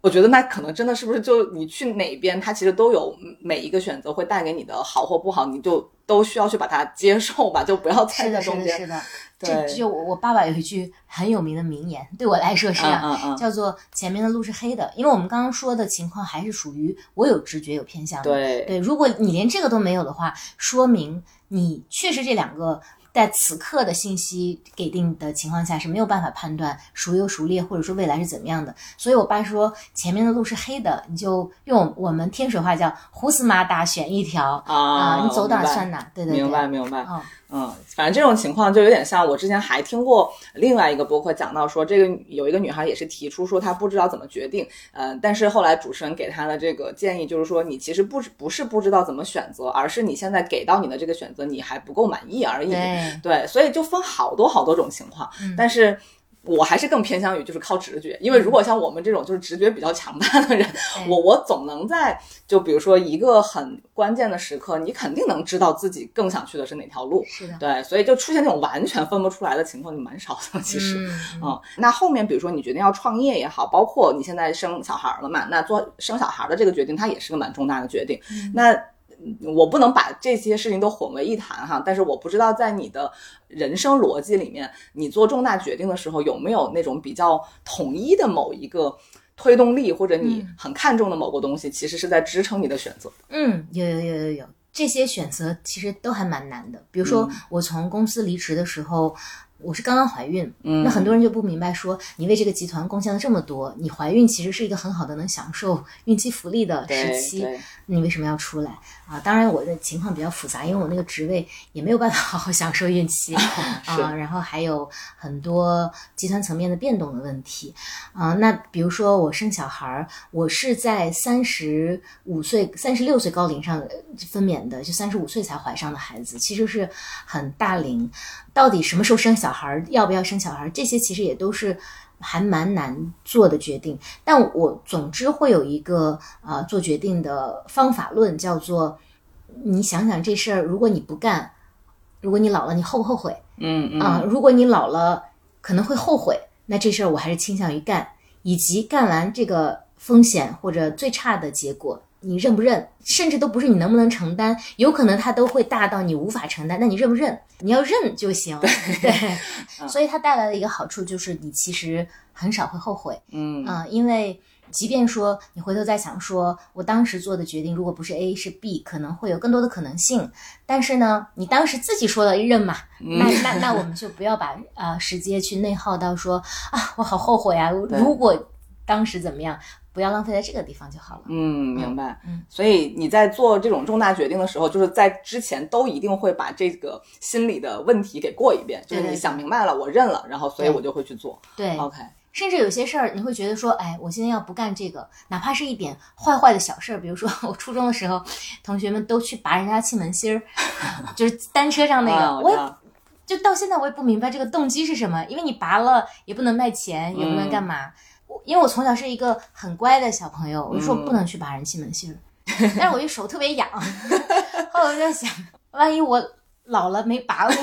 我觉得那可能真的是不是就你去哪边，它其实都有每一个选择会带给你的好或不好，你就都需要去把它接受吧，就不要是的，是的，在中间。是的。这对就我我爸爸有一句很有名的名言，对我来说是这样，嗯嗯嗯叫做“前面的路是黑的”，因为我们刚刚说的情况还是属于我有直觉有偏向的。对对，如果你连这个都没有的话，说明你确实这两个在此刻的信息给定的情况下是没有办法判断孰优孰劣，或者说未来是怎么样的。所以我爸说前面的路是黑的，你就用我们天水话叫“胡死马打选一条啊你走哪算哪。对对对，明白明白。哦，嗯，反正这种情况就有点像我之前还听过另外一个播客讲到说，这个有一个女孩也是提出说她不知道怎么决定，呃，但是后来主持人给她的这个建议就是说，你其实不不是不知道怎么选择，而是你现在给到你的这个选择你还不够满意而已。对对，所以就分好多好多种情况，嗯但是。我还是更偏向于就是靠直觉，因为如果像我们这种就是直觉比较强大的人，我我总能在就比如说一个很关键的时刻，你肯定能知道自己更想去的是哪条路。是的，对，所以就出现那种完全分不出来的情况就蛮少的，其实。嗯嗯，那后面比如说你决定要创业也好，包括你现在生小孩了嘛，那做生小孩的这个决定，它也是个蛮重大的决定。那嗯我不能把这些事情都混为一谈哈，但是我不知道在你的人生逻辑里面，你做重大决定的时候有没有那种比较统一的某一个推动力，或者你很看重的某个东西，其实是在支撑你的选择。嗯，有有有有有，这些选择其实都还蛮难的。比如说，我从公司离职的时候，我是刚刚怀孕，嗯那很多人就不明白说，你为这个集团贡献了这么多，你怀孕其实是一个很好的能享受孕期福利的时期，你为什么要出来啊？当然，我的情况比较复杂，因为我那个职位也没有办法好好享受孕期 啊，然后还有很多集团层面的变动的问题啊。那比如说我生小孩儿，我是在三十五岁、三十六岁高龄上呃分娩的，就三十五岁才怀上的孩子，其实是很大龄。到底什么时候生小孩儿，要不要生小孩儿，这些其实也都是还蛮难做的决定。但我总之会有一个呃做决定的方法论，叫做你想想这事儿，如果你不干，如果你老了，你后不后悔嗯嗯啊、如果你老了可能会后悔，那这事儿我还是倾向于干，以及干完这个风险或者最差的结果。你认不认，甚至都不是你能不能承担，有可能它都会大到你无法承担。那你认不认？你要认就行。对，所以它带来的一个好处就是你其实很少会后悔。嗯啊、因为即便说你回头再想说，我当时做的决定如果不是 A 是 B，可能会有更多的可能性。但是呢，你当时自己说了认嘛，那那那我们就不要把呃时间去内耗到说啊，我好后悔啊，如果当时怎么样，不要浪费在这个地方就好了。嗯，明白。嗯，所以你在做这种重大决定的时候，就是在之前都一定会把这个心理的问题给过一遍，就是你想明白了，我认了，然后所以我就会去做。对，OK，甚至有些事儿，你会觉得说，哎，我现在要不干这个，哪怕是一点坏坏的小事儿，比如说我初中的时候，同学们都去拔人家气门芯儿，就是单车上那个，我也就到现在我也不明白这个动机是什么，因为你拔了也不能卖钱，也不能干嘛。我因为我从小是一个很乖的小朋友，我就说不能去拔人气门芯儿，但是我一手特别痒，后来我就在想，万一我老了没拔过。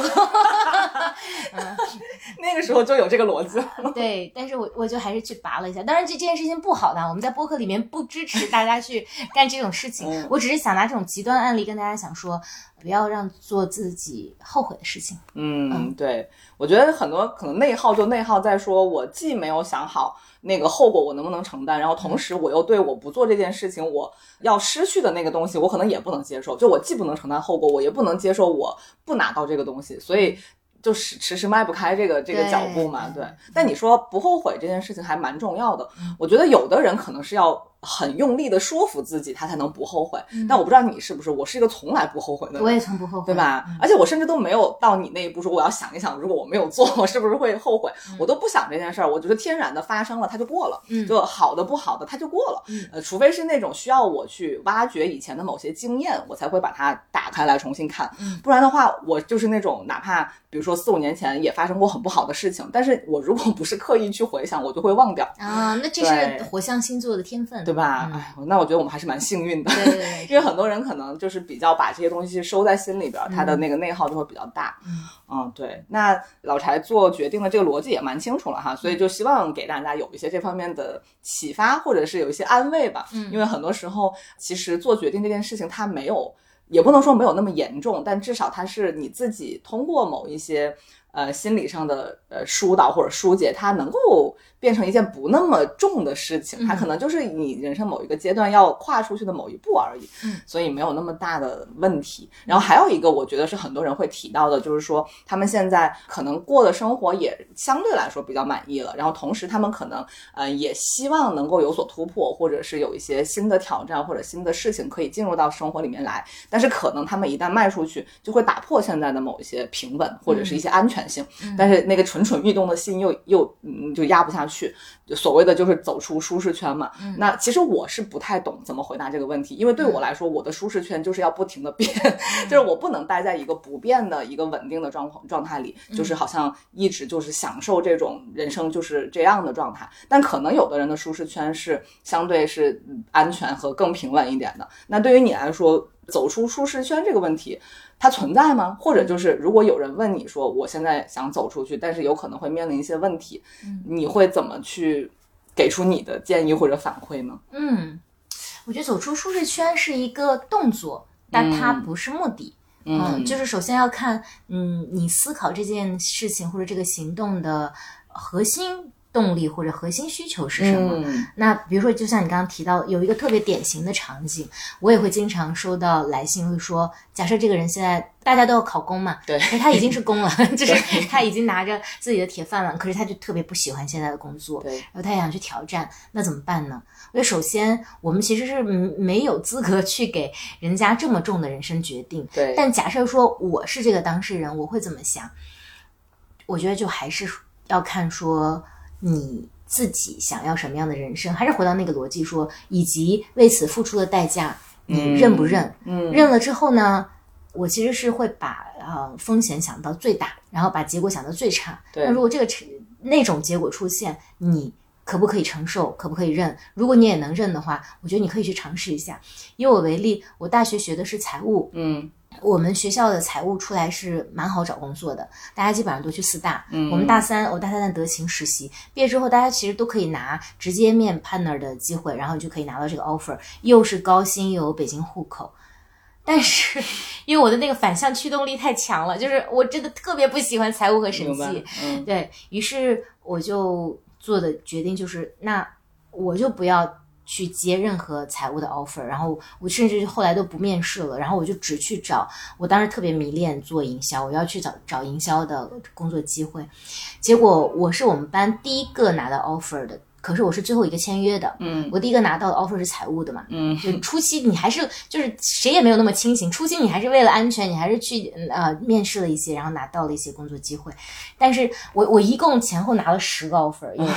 那个时候就有这个逻辑了。对，但是我我就还是去拔了一下。当然，这这件事情不好的，我们在播客里面不支持大家去干这种事情。嗯我只是想拿这种极端案例跟大家想说，不要让做自己后悔的事情。嗯，对，我觉得很多可能内耗就内耗在说，我既没有想好那个后果我能不能承担，然后同时我又对我不做这件事情我要失去的那个东西，我可能也不能接受。就我既不能承担后果，我也不能接受我不拿到这个东西，所以。就是迟迟迈不开这个这个脚步嘛，对对。但你说不后悔这件事情还蛮重要的，我觉得有的人可能是要很用力的说服自己，他才能不后悔。但我不知道你是不是，我是一个从来不后悔的人。我也从不后悔，对吧？而且我甚至都没有到你那一步，说我要想一想，如果我没有做，我是不是会后悔？我都不想这件事儿，我觉得天然的发生了，它就过了，嗯就好的不好的它就过了。嗯呃，除非是那种需要我去挖掘以前的某些经验，我才会把它打开来重新看。嗯不然的话，我就是那种哪怕比如说四五年前也发生过很不好的事情，但是我如果不是刻意去回想，我就会忘掉。啊，那这是火象星座的天分。对吧？哎，那我觉得我们还是蛮幸运的，对对 对，因为很多人可能就是比较把这些东西收在心里边，他的那个内耗就会比较大。嗯，对。那老柴做决定的这个逻辑也蛮清楚了哈，所以就希望给大家有一些这方面的启发，或者是有一些安慰吧。嗯，因为很多时候其实做决定这件事情，它没有，也不能说没有那么严重，但至少它是你自己通过某一些。呃，心理上的呃疏导或者疏解，它能够变成一件不那么重的事情，它可能就是你人生某一个阶段要跨出去的某一步而已，嗯，所以没有那么大的问题。然后还有一个，我觉得是很多人会提到的，就是说他们现在可能过的生活也相对来说比较满意了，然后同时他们可能呃也希望能够有所突破，或者是有一些新的挑战或者新的事情可以进入到生活里面来，但是可能他们一旦迈出去，就会打破现在的某一些平稳或者是一些安全。性，但是那个蠢蠢欲动的心又又嗯就压不下去，就所谓的就是走出舒适圈嘛。那其实我是不太懂怎么回答这个问题，因为对我来说，我的舒适圈就是要不停的变，就是我不能待在一个不变的一个稳定的状况状态里，就是好像一直就是享受这种人生就是这样的状态。但可能有的人的舒适圈是相对是安全和更平稳一点的。那对于你来说，走出舒适圈这个问题。它存在吗？或者就是，如果有人问你说，我现在想走出去，但是有可能会面临一些问题，你会怎么去给出你的建议或者反馈呢？嗯，我觉得走出舒适圈是一个动作，但它不是目的。嗯，就是首先要看，嗯，你思考这件事情或者这个行动的核心。动力或者核心需求是什么？那比如说，就像你刚刚提到，有一个特别典型的场景，我也会经常收到来信，会说，假设这个人现在大家都要考公嘛，对，他已经是公了，就是他已经拿着自己的铁饭碗，可是他就特别不喜欢现在的工作，对，然后他也想去挑战，那怎么办呢？因为首先，我们其实是没有资格去给人家这么重的人生决定，对。但假设说我是这个当事人，我会怎么想？我觉得就还是要看说。你自己想要什么样的人生？还是回到那个逻辑说，以及为此付出的代价，你认不认？嗯，认了之后呢？我其实是会把呃风险想到最大，然后把结果想到最差。那如果这个成那种结果出现，你可不可以承受？可不可以认？如果你也能认的话，我觉得你可以去尝试一下。以我为例，我大学学的是财务，嗯。我们学校的财务出来是蛮好找工作的，大家基本上都去四大。嗯，我们大三，我大三在德勤实习，毕业之后大家其实都可以拿直接面 partner 的机会，然后就可以拿到这个 offer，又是高薪又有北京户口。但是因为我的那个反向驱动力太强了，就是我真的特别不喜欢财务和审计。嗯，对于是我就做的决定就是，那我就不要。去接任何财务的 offer，然后我甚至后来都不面试了，然后我就只去找。我当时特别迷恋做营销，我要去找找营销的工作机会。结果我是我们班第一个拿到 offer 的，可是我是最后一个签约的。嗯，我第一个拿到的 offer 是财务的嘛。嗯，就 初期你还是就是谁也没有那么清醒，初期你还是为了安全，你还是去呃面试了一些，然后拿到了一些工作机会。但是我我一共前后拿了十个 offer，有。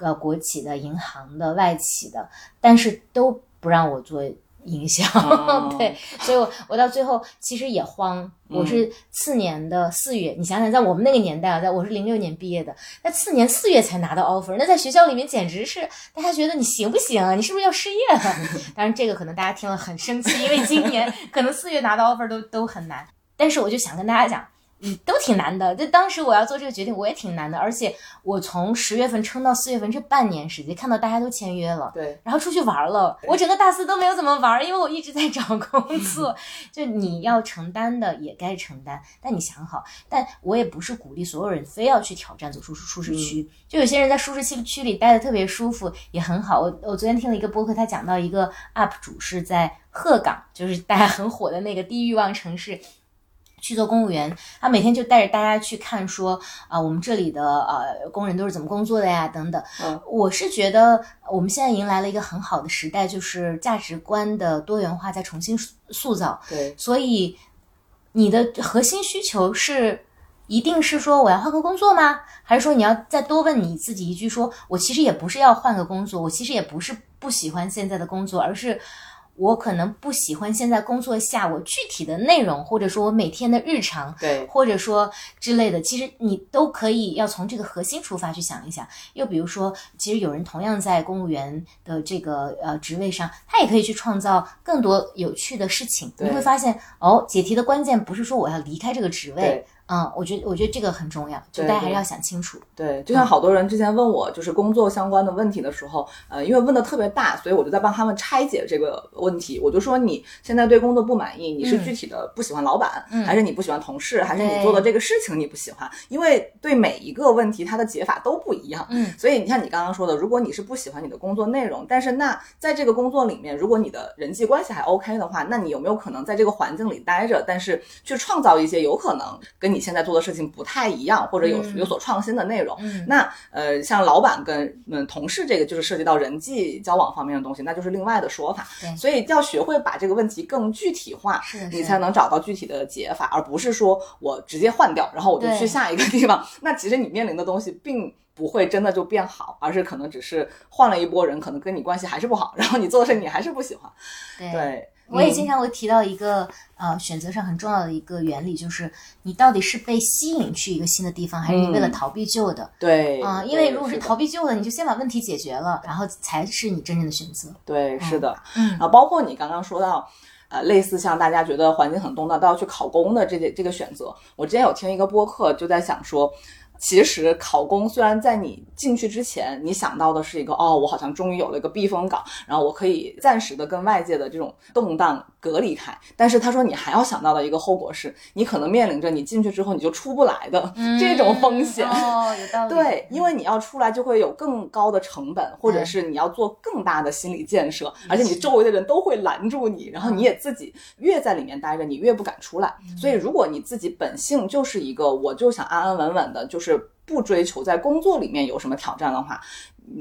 个国企的、银行的、外企的，但是都不让我做营销，对，所以我我到最后其实也慌。我是次年的四月，你想想，在我们那个年代啊，在我是零六年毕业的，那次年四月才拿到 offer，那在学校里面简直是大家觉得你行不行啊？你是不是要失业了？当然，这个可能大家听了很生气，因为今年 可能四月拿到 offer 都都很难。但是我就想跟大家讲。嗯，都挺难的。就当时我要做这个决定，我也挺难的。而且我从十月份撑到四月份这半年时间，看到大家都签约了，对，然后出去玩了。我整个大四都没有怎么玩，因为我一直在找工作。就你要承担的也该承担，但你想好。但我也不是鼓励所有人非要去挑战走出舒适区。就有些人在舒适区区里待的特别舒服，也很好。我我昨天听了一个播客，他讲到一个 UP 主是在鹤岗，就是大家很火的那个低欲望城市。去做公务员，他每天就带着大家去看，说啊，我们这里的呃工人都是怎么工作的呀，等等。嗯，我是觉得我们现在迎来了一个很好的时代，就是价值观的多元化在重新塑造。对，所以你的核心需求是，一定是说我要换个工作吗？还是说你要再多问你自己一句，说我其实也不是要换个工作，我其实也不是不喜欢现在的工作，而是。我可能不喜欢现在工作下我具体的内容，或者说我每天的日常，对，或者说之类的，其实你都可以要从这个核心出发去想一想。又比如说，其实有人同样在公务员的这个呃职位上，他也可以去创造更多有趣的事情。你会发现，哦，解题的关键不是说我要离开这个职位对，嗯，我觉得我觉得这个很重要，就大家还是要想清楚。对，就像好多人之前问我就是工作相关的问题的时候，呃，因为问的特别大，所以我就在帮他们拆解这个问题。我就说你现在对工作不满意，你是嗯具体的不喜欢老板，嗯还是你不喜欢同事，还是你做的这个事情你不喜欢？因为对每一个问题它的解法都不一样。嗯，所以你像你刚刚说的，如果你是不喜欢你的工作内容，但是那在这个工作里面，如果你的人际关系还 OK 的话，那你有没有可能在这个环境里待着，但是去创造一些有可能跟你现在做的事情不太一样，或者有嗯有所创新的内容？嗯那呃，像老板跟嗯同事这个就是涉及到人际交往方面的东西，那就是另外的说法。所以要学会把这个问题更具体化，你才能找到具体的解法，而不是说我直接换掉，然后我就去下一个地方。那其实你面临的东西并不会真的就变好，而是可能只是换了一波人，可能跟你关系还是不好，然后你做的事你还是不喜欢。对。我也经常会提到一个呃选择上很重要的一个原理，就是你到底是被吸引去一个新的地方，还是你为了嗯。逃避旧的？对啊、因为如果是逃避旧的，你就先把问题解决了，然后才是你真正的选择。对，是的，嗯。啊，包括你刚刚说到。呃，类似像大家觉得环境很动荡，都要去考公的这个这个选择，我之前有听一个播客，就在想说，其实考公虽然在你进去之前，你想到的是一个哦，我好像终于有了一个避风港，然后我可以暂时的跟外界的这种动荡隔离开。但是他说你还要想到的一个后果是，你可能面临着你进去之后你就出不来的这种风险。哦，有道理。对，因为你要出来就会有更高的成本，或者是你要做更大的心理建设，而且你周围的人都会拦住你，然后你也自己越在里面待着，你越不敢出来。所以，如果你自己本性就是一个我就想安安稳稳的，就是不追求在工作里面有什么挑战的话，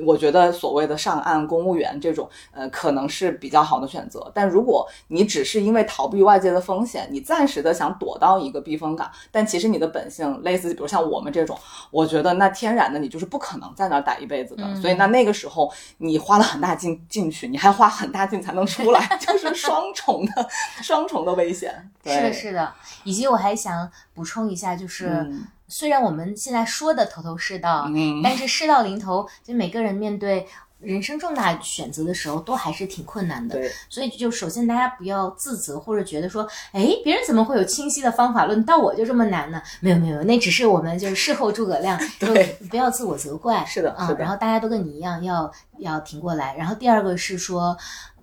我觉得所谓的上岸公务员这种，呃，可能是比较好的选择。但如果你只是因为逃避外界的风险，你暂时的想躲到一个避风港，但其实你的本性类似，比如像我们这种，我觉得那天然的你就是不可能在那儿待一辈子的。嗯所以那那个时候你花了很大劲进去，你还花很大劲才能出来，就是双重的双重的危险。对是的，是的。以及我还想补充一下，就是、嗯虽然我们现在说的头头是道，嗯但是事到临头，就每个人面对人生重大选择的时候，都还是挺困难的。对，所以就首先大家不要自责，或者觉得说，哎，别人怎么会有清晰的方法论，到我就这么难呢？没有没有，那只是我们就是事后诸葛亮，就对不要自我责怪。是的，嗯是，的。然后大家都跟你一样，要要挺过来。然后第二个是说，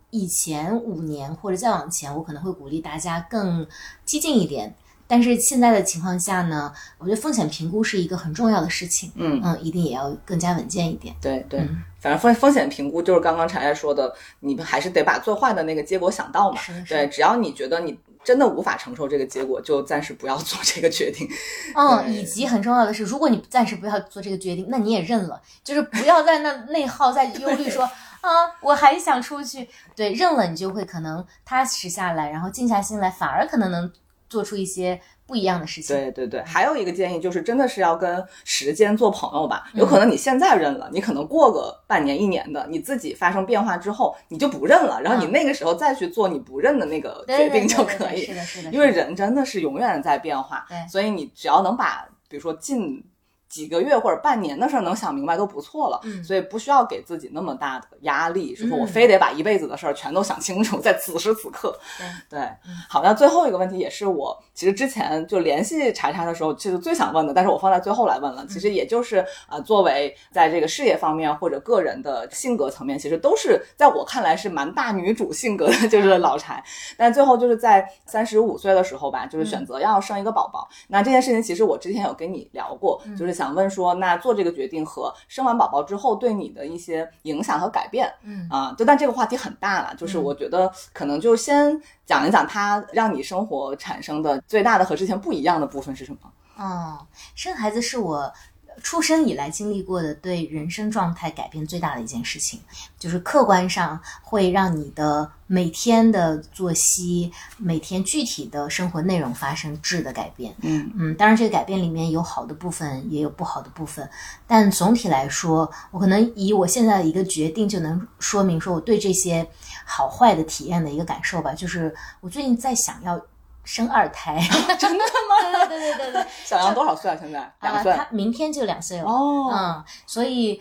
以前五年或者再往前，我可能会鼓励大家更激进一点。但是现在的情况下呢，我觉得风险评估是一个很重要的事情。嗯嗯，一定也要更加稳健一点。对对，嗯反正风风险评估就是刚刚柴柴说的，你们还是得把最坏的那个结果想到嘛。是，是对，只要你觉得你真的无法承受这个结果，就暂时不要做这个决定。嗯，以及很重要的是，如果你暂时不要做这个决定，那你也认了，就是不要在那内耗、在忧虑说 啊，我还想出去。对，认了，你就会可能踏实下来，然后静下心来，反而可能能做出一些不一样的事情。对对对，还有一个建议就是，真的是要跟时间做朋友吧。有可能你现在认了，你可能过个半年一年的，你自己发生变化之后，你就不认了，然后你嗯那个时候再去做你不认的那个决定就可以。对是的，是的，因为人真的是永远在变化，对所以你只要能把，比如说近几个月或者半年的事儿能想明白都不错了，嗯所以不需要给自己那么大的压力，是说我嗯非得把一辈子的事儿全都想清楚，在此时此刻。对对，好，那最后一个问题也是我其实之前就联系查查的时候，其实最想问的，但是我放在最后来问了。其实也就是呃，作为在这个事业方面或者个人的性格层面，其实都是在我看来是蛮大女主性格的，就是老柴。但最后就是在三十五岁的时候吧，就是选择要生一个宝宝。那这件事情其实我之前有跟你聊过，就是想问说，那做这个决定和生完宝宝之后对你的一些影响和改变。嗯啊，就但这个话题很大了，就是嗯我觉得可能就先讲一讲它让你生活产生的最大的和之前不一样的部分是什么。哦，生孩子是我出生以来经历过的对人生状态改变最大的一件事情，就是客观上会让你的每天的作息、每天具体的生活内容发生质的改变。嗯嗯，当然这个改变里面有好的部分，也有不好的部分，但总体来说，我可能以我现在的一个决定就能说明说我对这些好坏的体验的一个感受吧，就是我最近在想要生二胎。真的吗？对对对对对。小杨 多少岁啊？现在两啊，岁。他明天就两岁了。哦，嗯，所以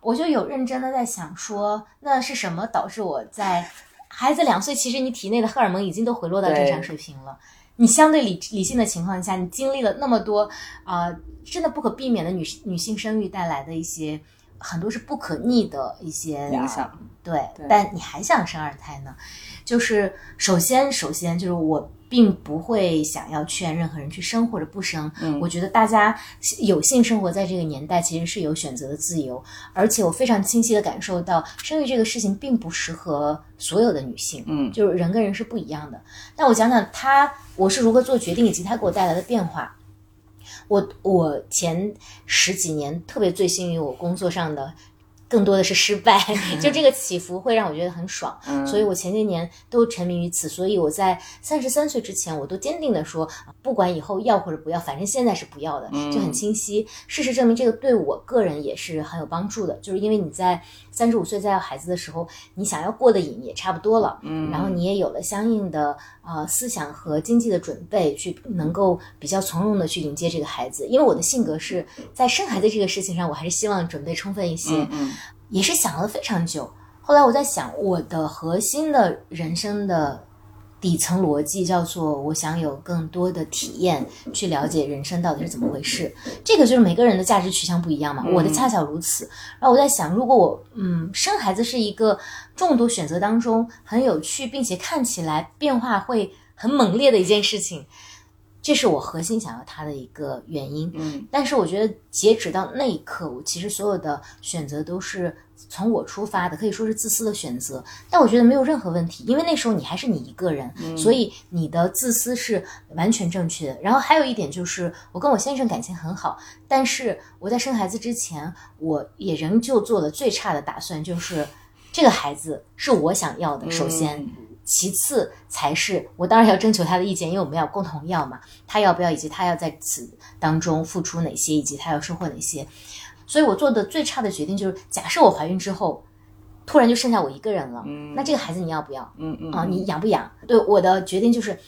我就有认真的在想说，那是什么导致我在孩子两岁，其实你体内的荷尔蒙已经都回落到正常水平了。你相对理理性的情况下，你经历了那么多啊、呃真的不可避免的女女性生育带来的一些很多是不可逆的一些影响。对，对但你还想生二胎呢？就是首先，首先就是我并不会想要劝任何人去生或者不生。嗯我觉得大家有幸生活在这个年代，其实是有选择的自由，而且我非常清晰的感受到，生育这个事情并不适合所有的女性。嗯就是人跟人是不一样的。那我讲讲他，我是如何做决定，以及他给我带来的变化。我我前十几年特别醉心于我工作上的，更多的是失败，就这个起伏会让我觉得很爽，嗯所以我前些年都沉迷于此。所以我在三十三岁之前，我都坚定的说，不管以后要或者不要，反正现在是不要的，嗯就很清晰。事实证明，这个对我个人也是很有帮助的，就是因为你在三十五岁再要孩子的时候，你想要过的瘾也差不多了，嗯然后你也有了相应的呃思想和经济的准备，去能够比较从容的去迎接这个孩子。因为我的性格是在生孩子这个事情上，我还是希望准备充分一些，嗯嗯也是想了非常久。后来我在想，我的核心的人生的底层逻辑叫做，我想有更多的体验，去了解人生到底是怎么回事。这个就是每个人的价值取向不一样嘛，我的恰巧如此。然后我在想，如果我嗯生孩子是一个众多选择当中很有趣，并且看起来变化会很猛烈的一件事情，这是我核心想要它的一个原因。嗯但是我觉得截止到那一刻，我其实所有的选择都是从我出发的，可以说是自私的选择。但我觉得没有任何问题，因为那时候你还是你一个人，所以你的自私是完全正确的。然后还有一点就是，我跟我先生感情很好，但是我在生孩子之前，我也仍旧做了最差的打算，就是这个孩子是我想要的，首先。嗯其次才是我当然要征求他的意见，因为我们要共同要嘛，他要不要，以及他要在此当中付出哪些，以及他要收获哪些。所以我做的最差的决定就是，假设我怀孕之后，突然就剩下我一个人了，嗯那这个孩子你要不要嗯嗯啊？你养不养？对我的决定就是，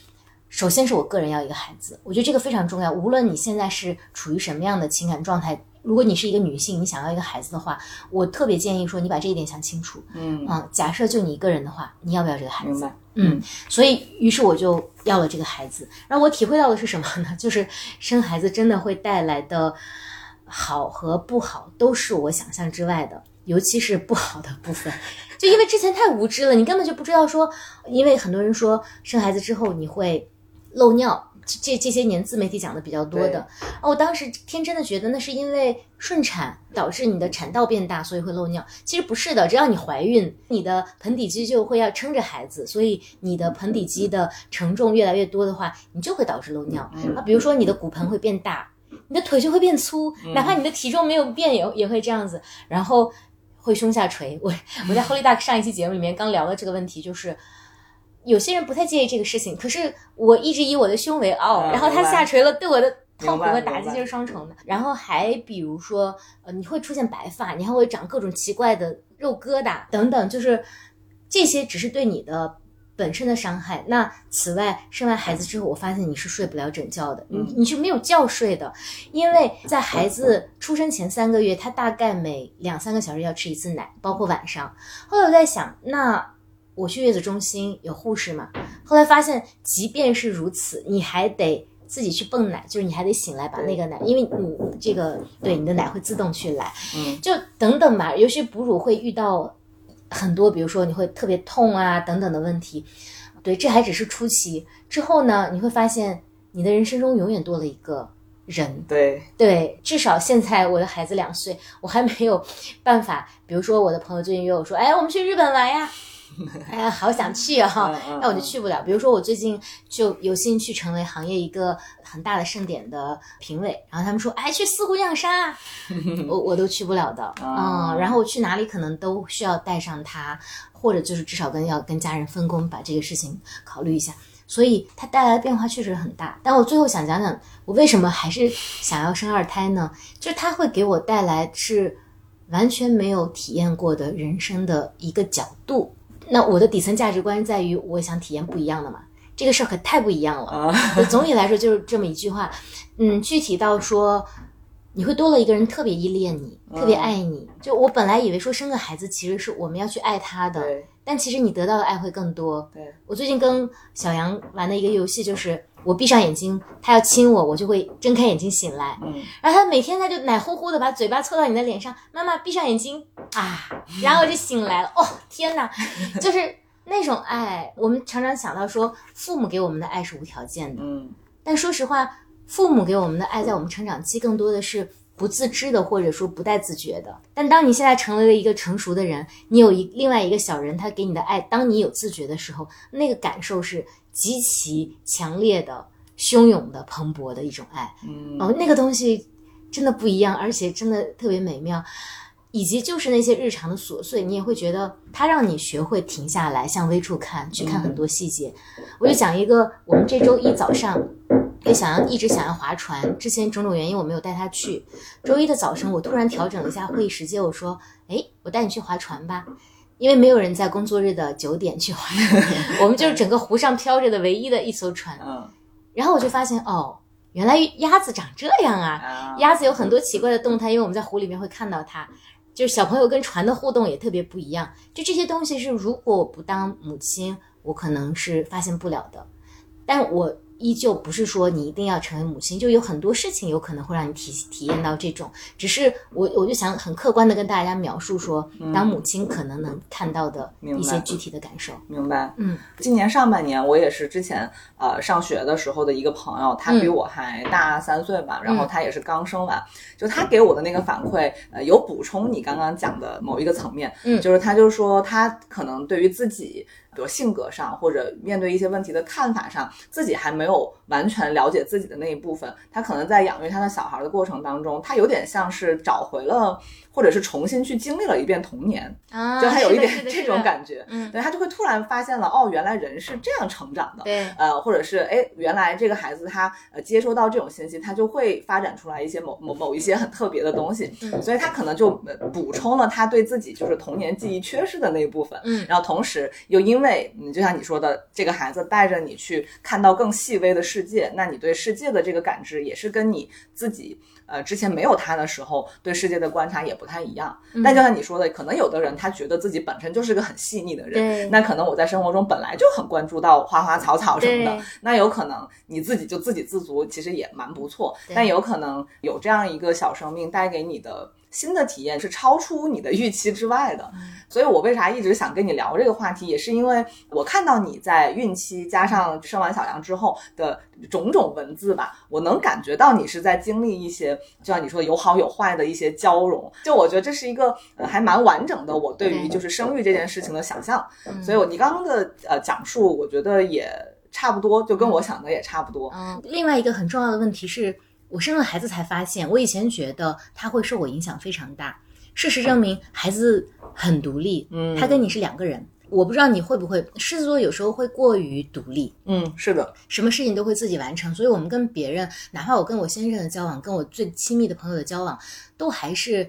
首先是我个人要一个孩子，我觉得这个非常重要。无论你现在是处于什么样的情感状态，如果你是一个女性，你想要一个孩子的话，我特别建议说你把这一点想清楚。嗯嗯，假设就你一个人的话，你要不要这个孩子？明白嗯，所以于是我就要了这个孩子。然后我体会到的是什么呢？就是生孩子真的会带来的好和不好，都是我想象之外的，尤其是不好的部分。就因为之前太无知了，你根本就不知道说，因为很多人说生孩子之后你会漏尿。这这些年自媒体讲的比较多的。哦，我当时天真的觉得那是因为顺产导致你的产道变大，所以会漏尿。其实不是的，只要你怀孕，你的盆底肌就会要撑着孩子，所以你的盆底肌的承重越来越多的话，你就会导致漏尿。啊，比如说你的骨盆会变大，你的腿就会变粗，哪怕你的体重没有变，也也会这样子，然后会胸下垂。我我在 Holy Duck 上一期节目里面刚聊了这个问题，就是。有些人不太介意这个事情，可是我一直以我的胸为傲，嗯然后他下垂了，对我的痛苦和打击就是双重的。然后还比如说，呃，你会出现白发，你还会长各种奇怪的肉疙瘩等等，就是这些只是对你的本身的伤害。那此外，生完孩子之后，我发现你是睡不了整觉的，你你是没有觉睡的，因为在孩子出生前三个月，他大概每两三个小时要吃一次奶，包括晚上。后来我在想，那我去月子中心有护士嘛？后来发现，即便是如此，你还得自己去泵奶，就是你还得醒来把那个奶，因为你这个对你的奶会自动去来，嗯，就等等吧。尤其哺乳会遇到很多，比如说你会特别痛啊等等的问题。对，这还只是初期，之后呢，你会发现你的人生中永远多了一个人。对，对，至少现在我的孩子两岁，我还没有办法。比如说，我的朋友最近约我说：“哎，我们去日本玩呀。” 哎呀，好想去啊、嗯嗯那我就去不了。比如说，我最近就有幸去成为行业一个很大的盛典的评委，然后他们说，哎，去四姑娘山啊，我我都去不了的，啊嗯，然后我去哪里可能都需要带上它，或者就是至少跟要跟家人分工，把这个事情考虑一下。所以它带来的变化确实很大，但我最后想讲讲，我为什么还是想要生二胎呢？就是它会给我带来是完全没有体验过的人生的一个角度。那我的底层价值观在于，我想体验不一样的嘛。这个事儿可太不一样了。啊，总体来说就是这么一句话。嗯，具体到说，你会多了一个人特别依恋你，特别爱你。就我本来以为说生个孩子其实是我们要去爱他的，但其实你得到的爱会更多。对，我最近跟小杨玩的一个游戏就是，我闭上眼睛，他要亲我，我就会睁开眼睛醒来。嗯，然后他每天他就奶乎乎的把嘴巴凑到你的脸上，妈妈闭上眼睛啊，然后我就醒来了。哦，天哪，就是那种爱，我们常常想到说，父母给我们的爱是无条件的，嗯但说实话，父母给我们的爱，在我们成长期更多的是不自知的，或者说不带自觉的。但当你现在成为了一个成熟的人，你有一另外一个小人，他给你的爱，当你有自觉的时候，那个感受是极其强烈的、汹涌的、蓬勃的一种爱。嗯哦，那个东西真的不一样，而且真的特别美妙。以及就是那些日常的琐碎，你也会觉得它让你学会停下来，向微处看，去看很多细节。我就讲一个，我们这周一早上也想要一直想要划船，之前种种原因我没有带他去。周一的早晨，我突然调整了一下会议时间，我说：“哎，我带你去划船吧。”因为没有人在工作日的九点去划船，我们就是整个湖上飘着的唯一的一艘船。嗯然后我就发现，哦，原来鸭子长这样啊！啊，鸭子有很多奇怪的动态，因为我们在湖里面会看到它。就是小朋友跟船的互动也特别不一样，就这些东西是如果我不当母亲，我可能是发现不了的。但我依旧不是说你一定要成为母亲，就有很多事情有可能会让你体体验到这种。只是我我就想很客观的跟大家描述说，当母亲可能能看到的一些具体的感受。明白。嗯，今年上半年我也是之前呃上学的时候的一个朋友，他比我还大三岁吧，然后他也是刚生完，就他给我的那个反馈，呃，有补充你刚刚讲的某一个层面，嗯就是他就说他可能对于自己。比如性格上，或者面对一些问题的看法上，自己还没有完全了解自己的那一部分。他可能在养育他的小孩的过程当中，他有点像是找回了，或者是重新去经历了一遍童年。啊就他有一点这种。感觉，嗯对他就会突然发现了，哦，原来人是这样成长的，对呃，或者是哎，原来这个孩子他呃接收到这种信息，他就会发展出来一些某某某一些很特别的东西，嗯所以他可能就呃补充了他对自己就是童年记忆缺失的那一部分，嗯然后同时又因为嗯，就像你说的，这个孩子带着你去看到更细微的世界，那你对世界的这个感知也是跟你自己呃之前没有他的时候对世界的观察也不太一样。嗯但就像你说的，可能有的人他觉得自己本身就是个很细腻的人，那可能我在生活中本来就很关注到花花草草什么的，那有可能你自己就自给自足，其实也蛮不错。但有可能有这样一个小生命带给你的。新的体验是超出你的预期之外的，嗯所以我为啥一直想跟你聊这个话题，也是因为我看到你在孕期加上生完小羊之后的种种文字吧，我能感觉到你是在经历一些，就像你说的有好有坏的一些交融。就我觉得这是一个呃还蛮完整的我对于就是生育这件事情的想象。嗯所以我你刚刚的呃讲述，我觉得也差不多，就跟我想的也差不多。嗯，另外一个很重要的问题是，我生了孩子才发现，我以前觉得他会受我影响非常大。事实证明，孩子很独立，嗯他跟你是两个人。我不知道你会不会，狮子座有时候会过于独立，嗯，是的，什么事情都会自己完成，所以我们跟别人，哪怕我跟我先生的交往，跟我最亲密的朋友的交往，都还是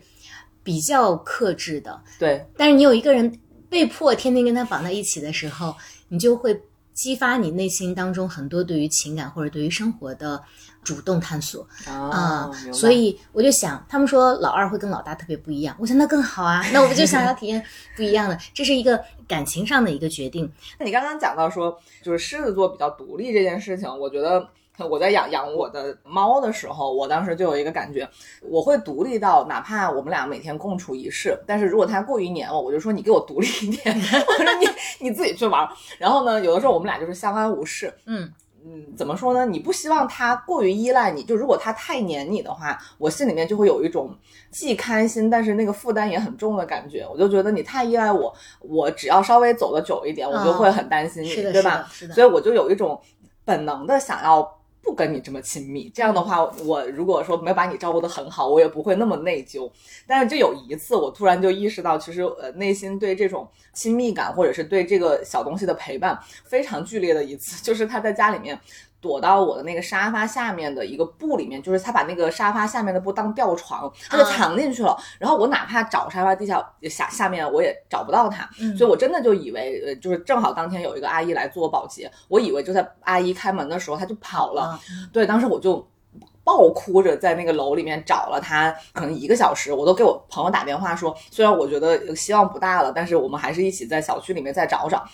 比较克制的。对，但是你有一个人被迫天天跟他绑在一起的时候，你就会激发你内心当中很多对于情感或者对于生活的主动探索。啊所以我就想，他们说老二会跟老大特别不一样，我想那更好啊，那我不就想要体验不一样的，这是一个感情上的一个决定。那你刚刚讲到说，就是狮子座比较独立这件事情，我觉得我在养养我的猫的时候，我当时就有一个感觉，我会独立到哪怕我们俩每天共处一室，但是如果它过于黏我，我就说你给我独立一点，我说你 你自己去玩儿。然后呢，有的时候我们俩就是相安无事，嗯，嗯，怎么说呢？你不希望他过于依赖你，就如果他太黏你的话，我心里面就会有一种既开心，但是那个负担也很重的感觉。我就觉得你太依赖我，我只要稍微走的久一点，我就会很担心你，对吧？是的，所以我就有一种本能的想要。不跟你这么亲密，这样的话，我如果说没把你照顾得很好，我也不会那么内疚。但是就有一次，我突然就意识到，其实呃，内心对这种亲密感，或者是对这个小东西的陪伴非常剧烈的一次，就是他在家里面。躲到我的那个沙发下面的一个布里面，就是他把那个沙发下面的布当吊床，他就藏进去了。然后我哪怕找沙发地下下下面，我也找不到他。所以我真的就以为，呃，就是正好当天有一个阿姨来做保洁，我以为就在阿姨开门的时候他就跑了。对，当时我就爆哭着在那个楼里面找了他，可能一个小时，我都给我朋友打电话说，虽然我觉得希望不大了，但是我们还是一起在小区里面再找找。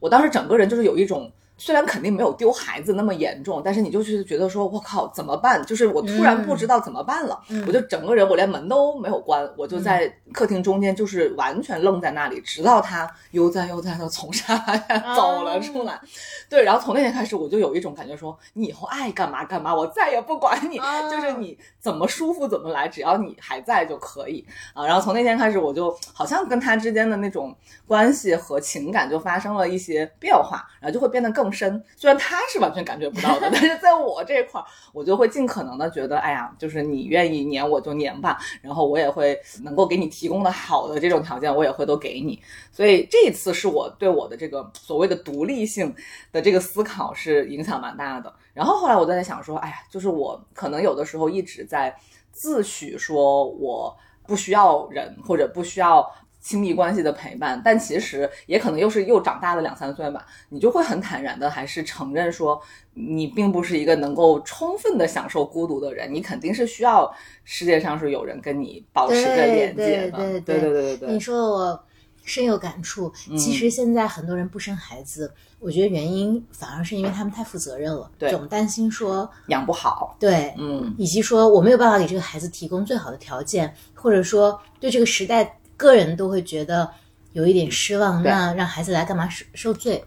我当时整个人就是有一种。虽然肯定没有丢孩子那么严重，但是你就是觉得说，我靠，怎么办？就是我突然不知道怎么办了，我就整个人我连门都没有关，我就在客厅中间，就是完全愣在那里，直到他悠哉悠哉的从沙发下走了出来。对，然后从那天开始，我就有一种感觉说，你以后爱干嘛干嘛，我再也不管你，就是你怎么舒服怎么来，只要你还在就可以啊。然后从那天开始，我就好像跟他之间的那种关系和情感就发生了一些变化，然后就会变得更。深，虽然他是完全感觉不到的，但是在我这块儿，我就会尽可能的觉得，哎呀，就是你愿意黏我就黏吧，然后我也会能够给你提供的好的这种条件，我也会都给你。所以这一次是我对我的这个所谓的独立性的这个思考是影响蛮大的。然后后来我在想说，哎呀，就是我可能有的时候一直在自诩说我不需要人或者不需要。亲密关系的陪伴，但其实也可能又是又长大了两三岁吧，你就会很坦然的，还是承认说你并不是一个能够充分的享受孤独的人，你肯定是需要世界上是有人跟你保持着连接的。对对对对对对，你说我深有感触。其实现在很多人不生孩子，我觉得原因反而是因为他们太负责任了，总担心说养不好。对，嗯，以及说我没有办法给这个孩子提供最好的条件，或者说对这个时代。个人都会觉得有一点失望，那让孩子来干嘛受受罪？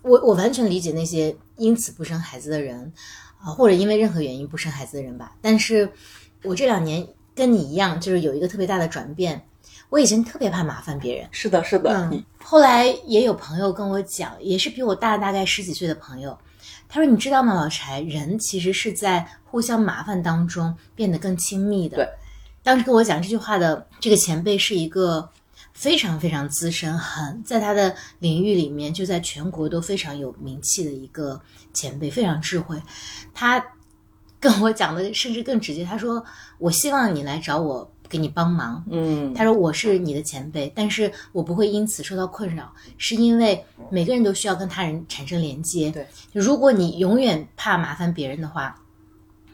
我我完全理解那些因此不生孩子的人啊，或者因为任何原因不生孩子的人吧。但是我这两年跟你一样，就是有一个特别大的转变。我以前特别怕麻烦别人，是的，是的。嗯，后来也有朋友跟我讲，也是比我大大概十几岁的朋友，他说：“你知道吗，老柴，人其实是在互相麻烦当中变得更亲密的。”对。当时跟我讲这句话的这个前辈是一个非常非常资深、很在他的领域里面就在全国都非常有名气的一个前辈，非常智慧。他跟我讲的甚至更直接，他说：“我希望你来找我给你帮忙。”嗯，他说：“我是你的前辈，但是我不会因此受到困扰，是因为每个人都需要跟他人产生连接。对，如果你永远怕麻烦别人的话。”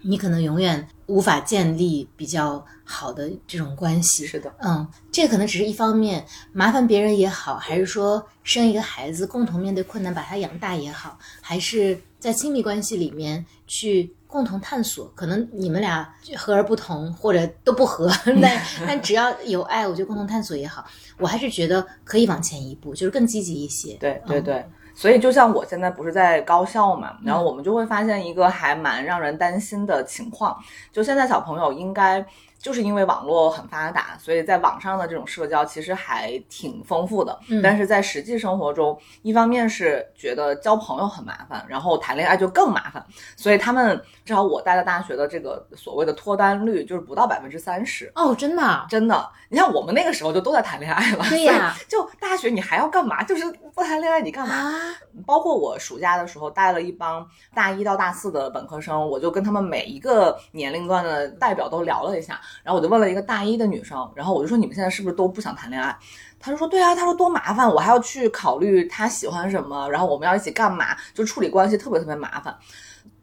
你可能永远无法建立比较好的这种关系。是的，嗯，这可能只是一方面，麻烦别人也好，还是说生一个孩子共同面对困难把他养大也好，还是在亲密关系里面去共同探索。可能你们俩和而不同，或者都不合，但但 只要有爱，我觉得共同探索也好，我还是觉得可以往前一步，就是更积极一些。对对对。所以，就像我现在不是在高校嘛，然后我们就会发现一个还蛮让人担心的情况，就现在小朋友应该。就是因为网络很发达，所以在网上的这种社交其实还挺丰富的。嗯，但是在实际生活中，一方面是觉得交朋友很麻烦，然后谈恋爱就更麻烦，所以他们至少我待的大学的这个所谓的脱单率就是不到百分之三十。哦，真的，真的。你像我们那个时候就都在谈恋爱了。对呀，就大学你还要干嘛？就是不谈恋爱你干嘛？包括我暑假的时候带了一帮大一到大四的本科生，我就跟他们每一个年龄段的代表都聊了一下。然后我就问了一个大一的女生，然后我就说你们现在是不是都不想谈恋爱？她就说对啊，她说多麻烦，我还要去考虑她喜欢什么，然后我们要一起干嘛，就处理关系特别特别麻烦。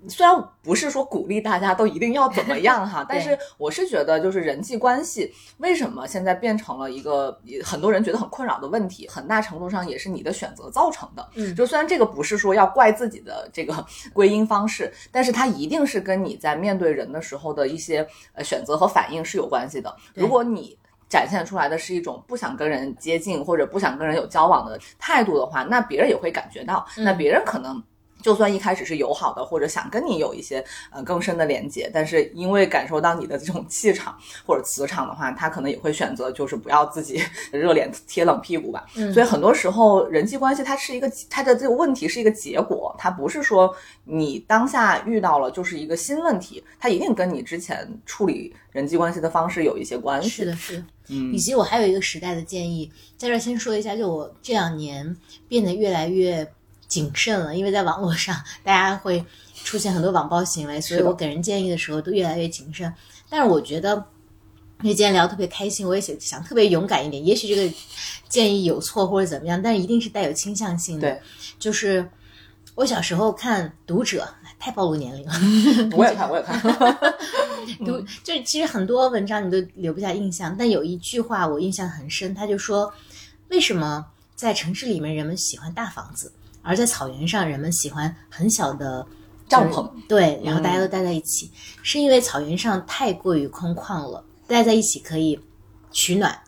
虽然不是说鼓励大家都一定要怎么样哈，但是我是觉得就是人际关系为什么现在变成了一个很多人觉得很困扰的问题，很大程度上也是你的选择造成的。嗯，就虽然这个不是说要怪自己的这个 归因方式，但是它一定是跟你在面对人的时候的一些呃选择和反应是有关系的。如果你展现出来的是一种不想跟人接近或者不想跟人有交往的态度的话，那别人也会感觉到，那别人可能。就算一开始是友好的，或者想跟你有一些呃更深的连接，但是因为感受到你的这种气场或者磁场的话，他可能也会选择就是不要自己 热脸贴冷屁股吧。嗯所以很多时候人际关系它是一个它的这个问题是一个结果，它不是说你当下遇到了就是一个新问题，它一定跟你之前处理人际关系的方式有一些关系。是的，是的。嗯以及我还有一个时代的建议，在这儿先说一下，就我这两年变得越来越谨慎了，因为在网络上大家会出现很多网暴行为，所以我给人建议的时候都越来越谨慎。但是我觉得，因为今天聊特别开心，我也想想特别勇敢一点。也许这个建议有错或者怎么样，但是一定是带有倾向性的。对，就是我小时候看《读者》，太暴露年龄了。我也看，我也看。读就是其实很多文章你都留不下印象，但有一句话我印象很深，他就说，为什么在城市里面人们喜欢大房子，而在草原上人们喜欢很小的帐篷？对，然后大家都待在一起，是因为草原上太过于空旷了，待在一起可以取暖。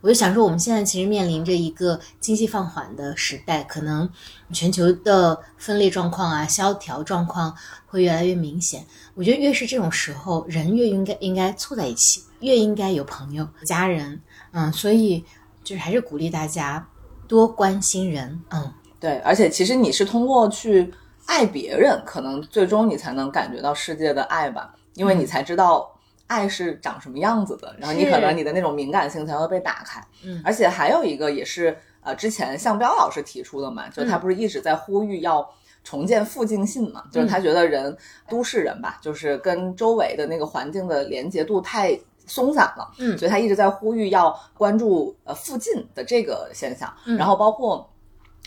我就想说，我们现在其实面临着一个经济放缓的时代，可能全球的分裂状况啊、萧条状况会越来越明显。我觉得越是这种时候，人越应该应该凑在一起，越应该有朋友、家人，嗯，所以就是还是鼓励大家多关心人，嗯，对，而且其实你是通过去爱别人，可能最终你才能感觉到世界的爱吧，因为你才知道爱是长什么样子的，然后你可能你的那种敏感性才会被打开。嗯而且还有一个也是呃，之前向彪老师提出的嘛，就他不是一直在呼吁要。重建附近性嘛，就是他觉得人、都市人吧，就是跟周围的那个环境的连接度太松散了，嗯所以他一直在呼吁要关注呃附近的这个现象，嗯然后包括。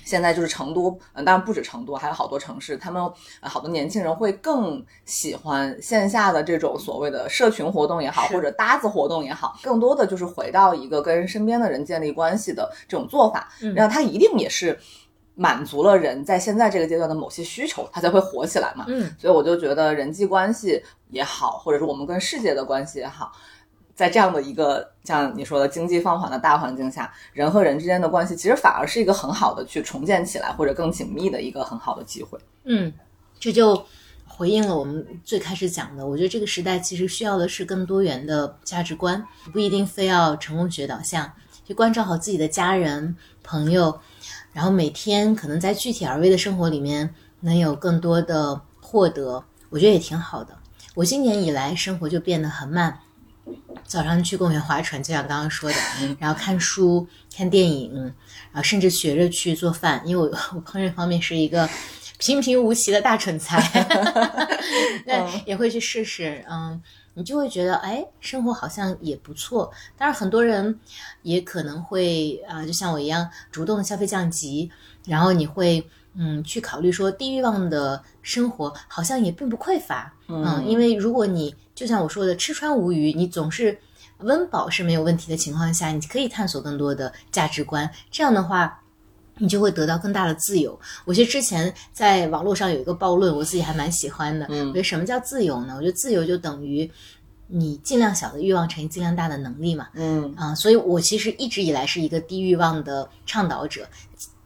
现在就是成都，嗯，当然不止成都，还有好多城市，他们、呃、好多年轻人会更喜欢线下的这种所谓的社群活动也好，或者搭子活动也好，更多的就是回到一个跟身边的人建立关系的这种做法，嗯然后它一定也是满足了人在现在这个阶段的某些需求，它才会火起来嘛。嗯，所以我就觉得人际关系也好，或者是我们跟世界的关系也好，在这样的一个像你说的经济放缓的大环境下，人和人之间的关系其实反而是一个很好的去重建起来或者更紧密的一个很好的机会。嗯，这就回应了我们最开始讲的。我觉得这个时代其实需要的是更多元的价值观，不一定非要成功学导向，去关照好自己的家人、朋友，然后每天可能在具体而微的生活里面能有更多的获得，我觉得也挺好的。我今年以来生活就变得很慢。早上去公园划船，就像刚刚说的，然后看书、看电影，然后甚至学着去做饭，因为我 我烹饪方面是一个平平无奇的大蠢材，那也会去试试，嗯，你就会觉得，哎，生活好像也不错。当然，很多人也可能会啊、就像我一样，主动的消费降级，然后你会嗯去考虑说，低欲望的生活好像也并不匮乏，嗯，因为如果你就像我说的，吃穿无余，你总是温饱是没有问题的情况下，你可以探索更多的价值观。这样的话，你就会得到更大的自由。我觉得之前在网络上有一个暴论，我自己还蛮喜欢的。嗯我觉得什么叫自由呢？我觉得自由就等于你尽量小的欲望乘以尽量大的能力嘛。嗯啊，所以我其实一直以来是一个低欲望的倡导者。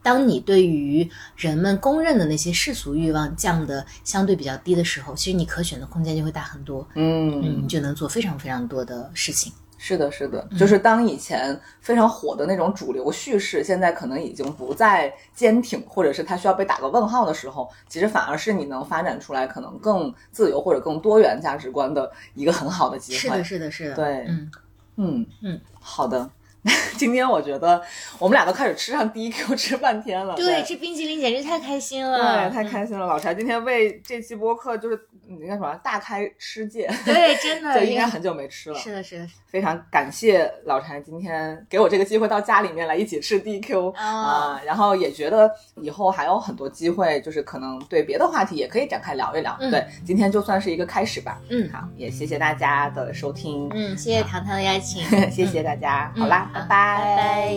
当你对于人们公认的那些世俗欲望降的相对比较低的时候，其实你可选的空间就会大很多。嗯嗯，你就能做非常非常多的事情。是的，是的，就是当以前非常火的那种主流叙事，现在可能已经不再坚挺，或者是它需要被打个问号的时候，其实反而是你能发展出来可能更自由或者更多元价值观的一个很好的机会。是的，是的，是的。对嗯，嗯嗯，好的。今天我觉得我们俩都开始吃上 DQ 吃半天了。对，吃冰淇淋简直太开心了，对，太开心了！老柴今天为这期播客就是那叫什么大开吃戒，对，真的就应该很久没吃了。是的，是的，非常感谢老柴今天给我这个机会到家里面来一起吃 DQ 啊、哦然后也觉得以后还有很多机会，就是可能对别的话题也可以展开聊一聊。嗯对，今天就算是一个开始吧。嗯好，也谢谢大家的收听，嗯，谢谢糖糖的邀请，谢谢大家。嗯好啦，好拜拜，拜拜。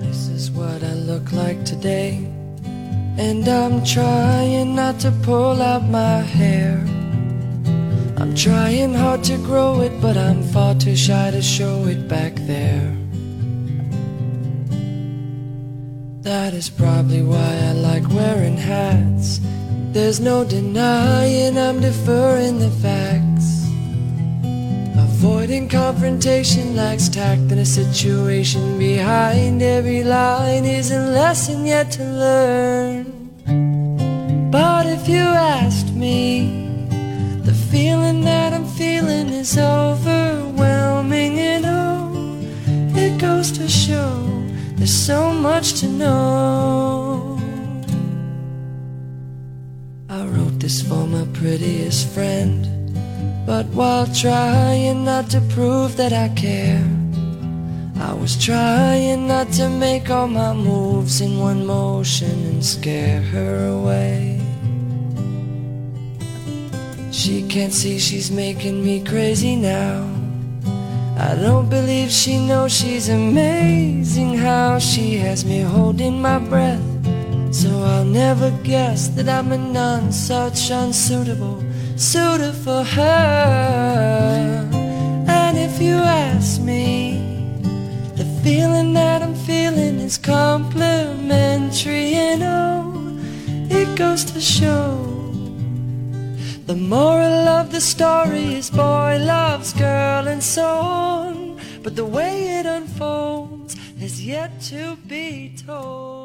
This is what I look like today. And I'm trying not to pull out my hair. I'm trying hard to grow it, but I'm far too shy to show it back there. That is probably why I like wearing hats. There's no denying I'm deferring the facts. Avoiding confrontation lacks tact in a situation. Behind every line is a lesson yet to learn. But if you asked me, the feeling that I'm feeling is overwhelming, and oh, it goes to show there's so much to know. I wrote this for my prettiest friend, but while trying not to prove that I care, I was trying not to make all my moves in one motion and scare her away. She can't see she's making me crazy now. I don't believe she knows she's amazing how she has me holding my breath. So I'll never guess that I'm a none such unsuitable suitor for her. And if you ask me, the feeling that I'm feeling is complimentary, and oh, it goes to show. The moral of the story is boy loves girl and so on. But the way it unfolds is yet to be told.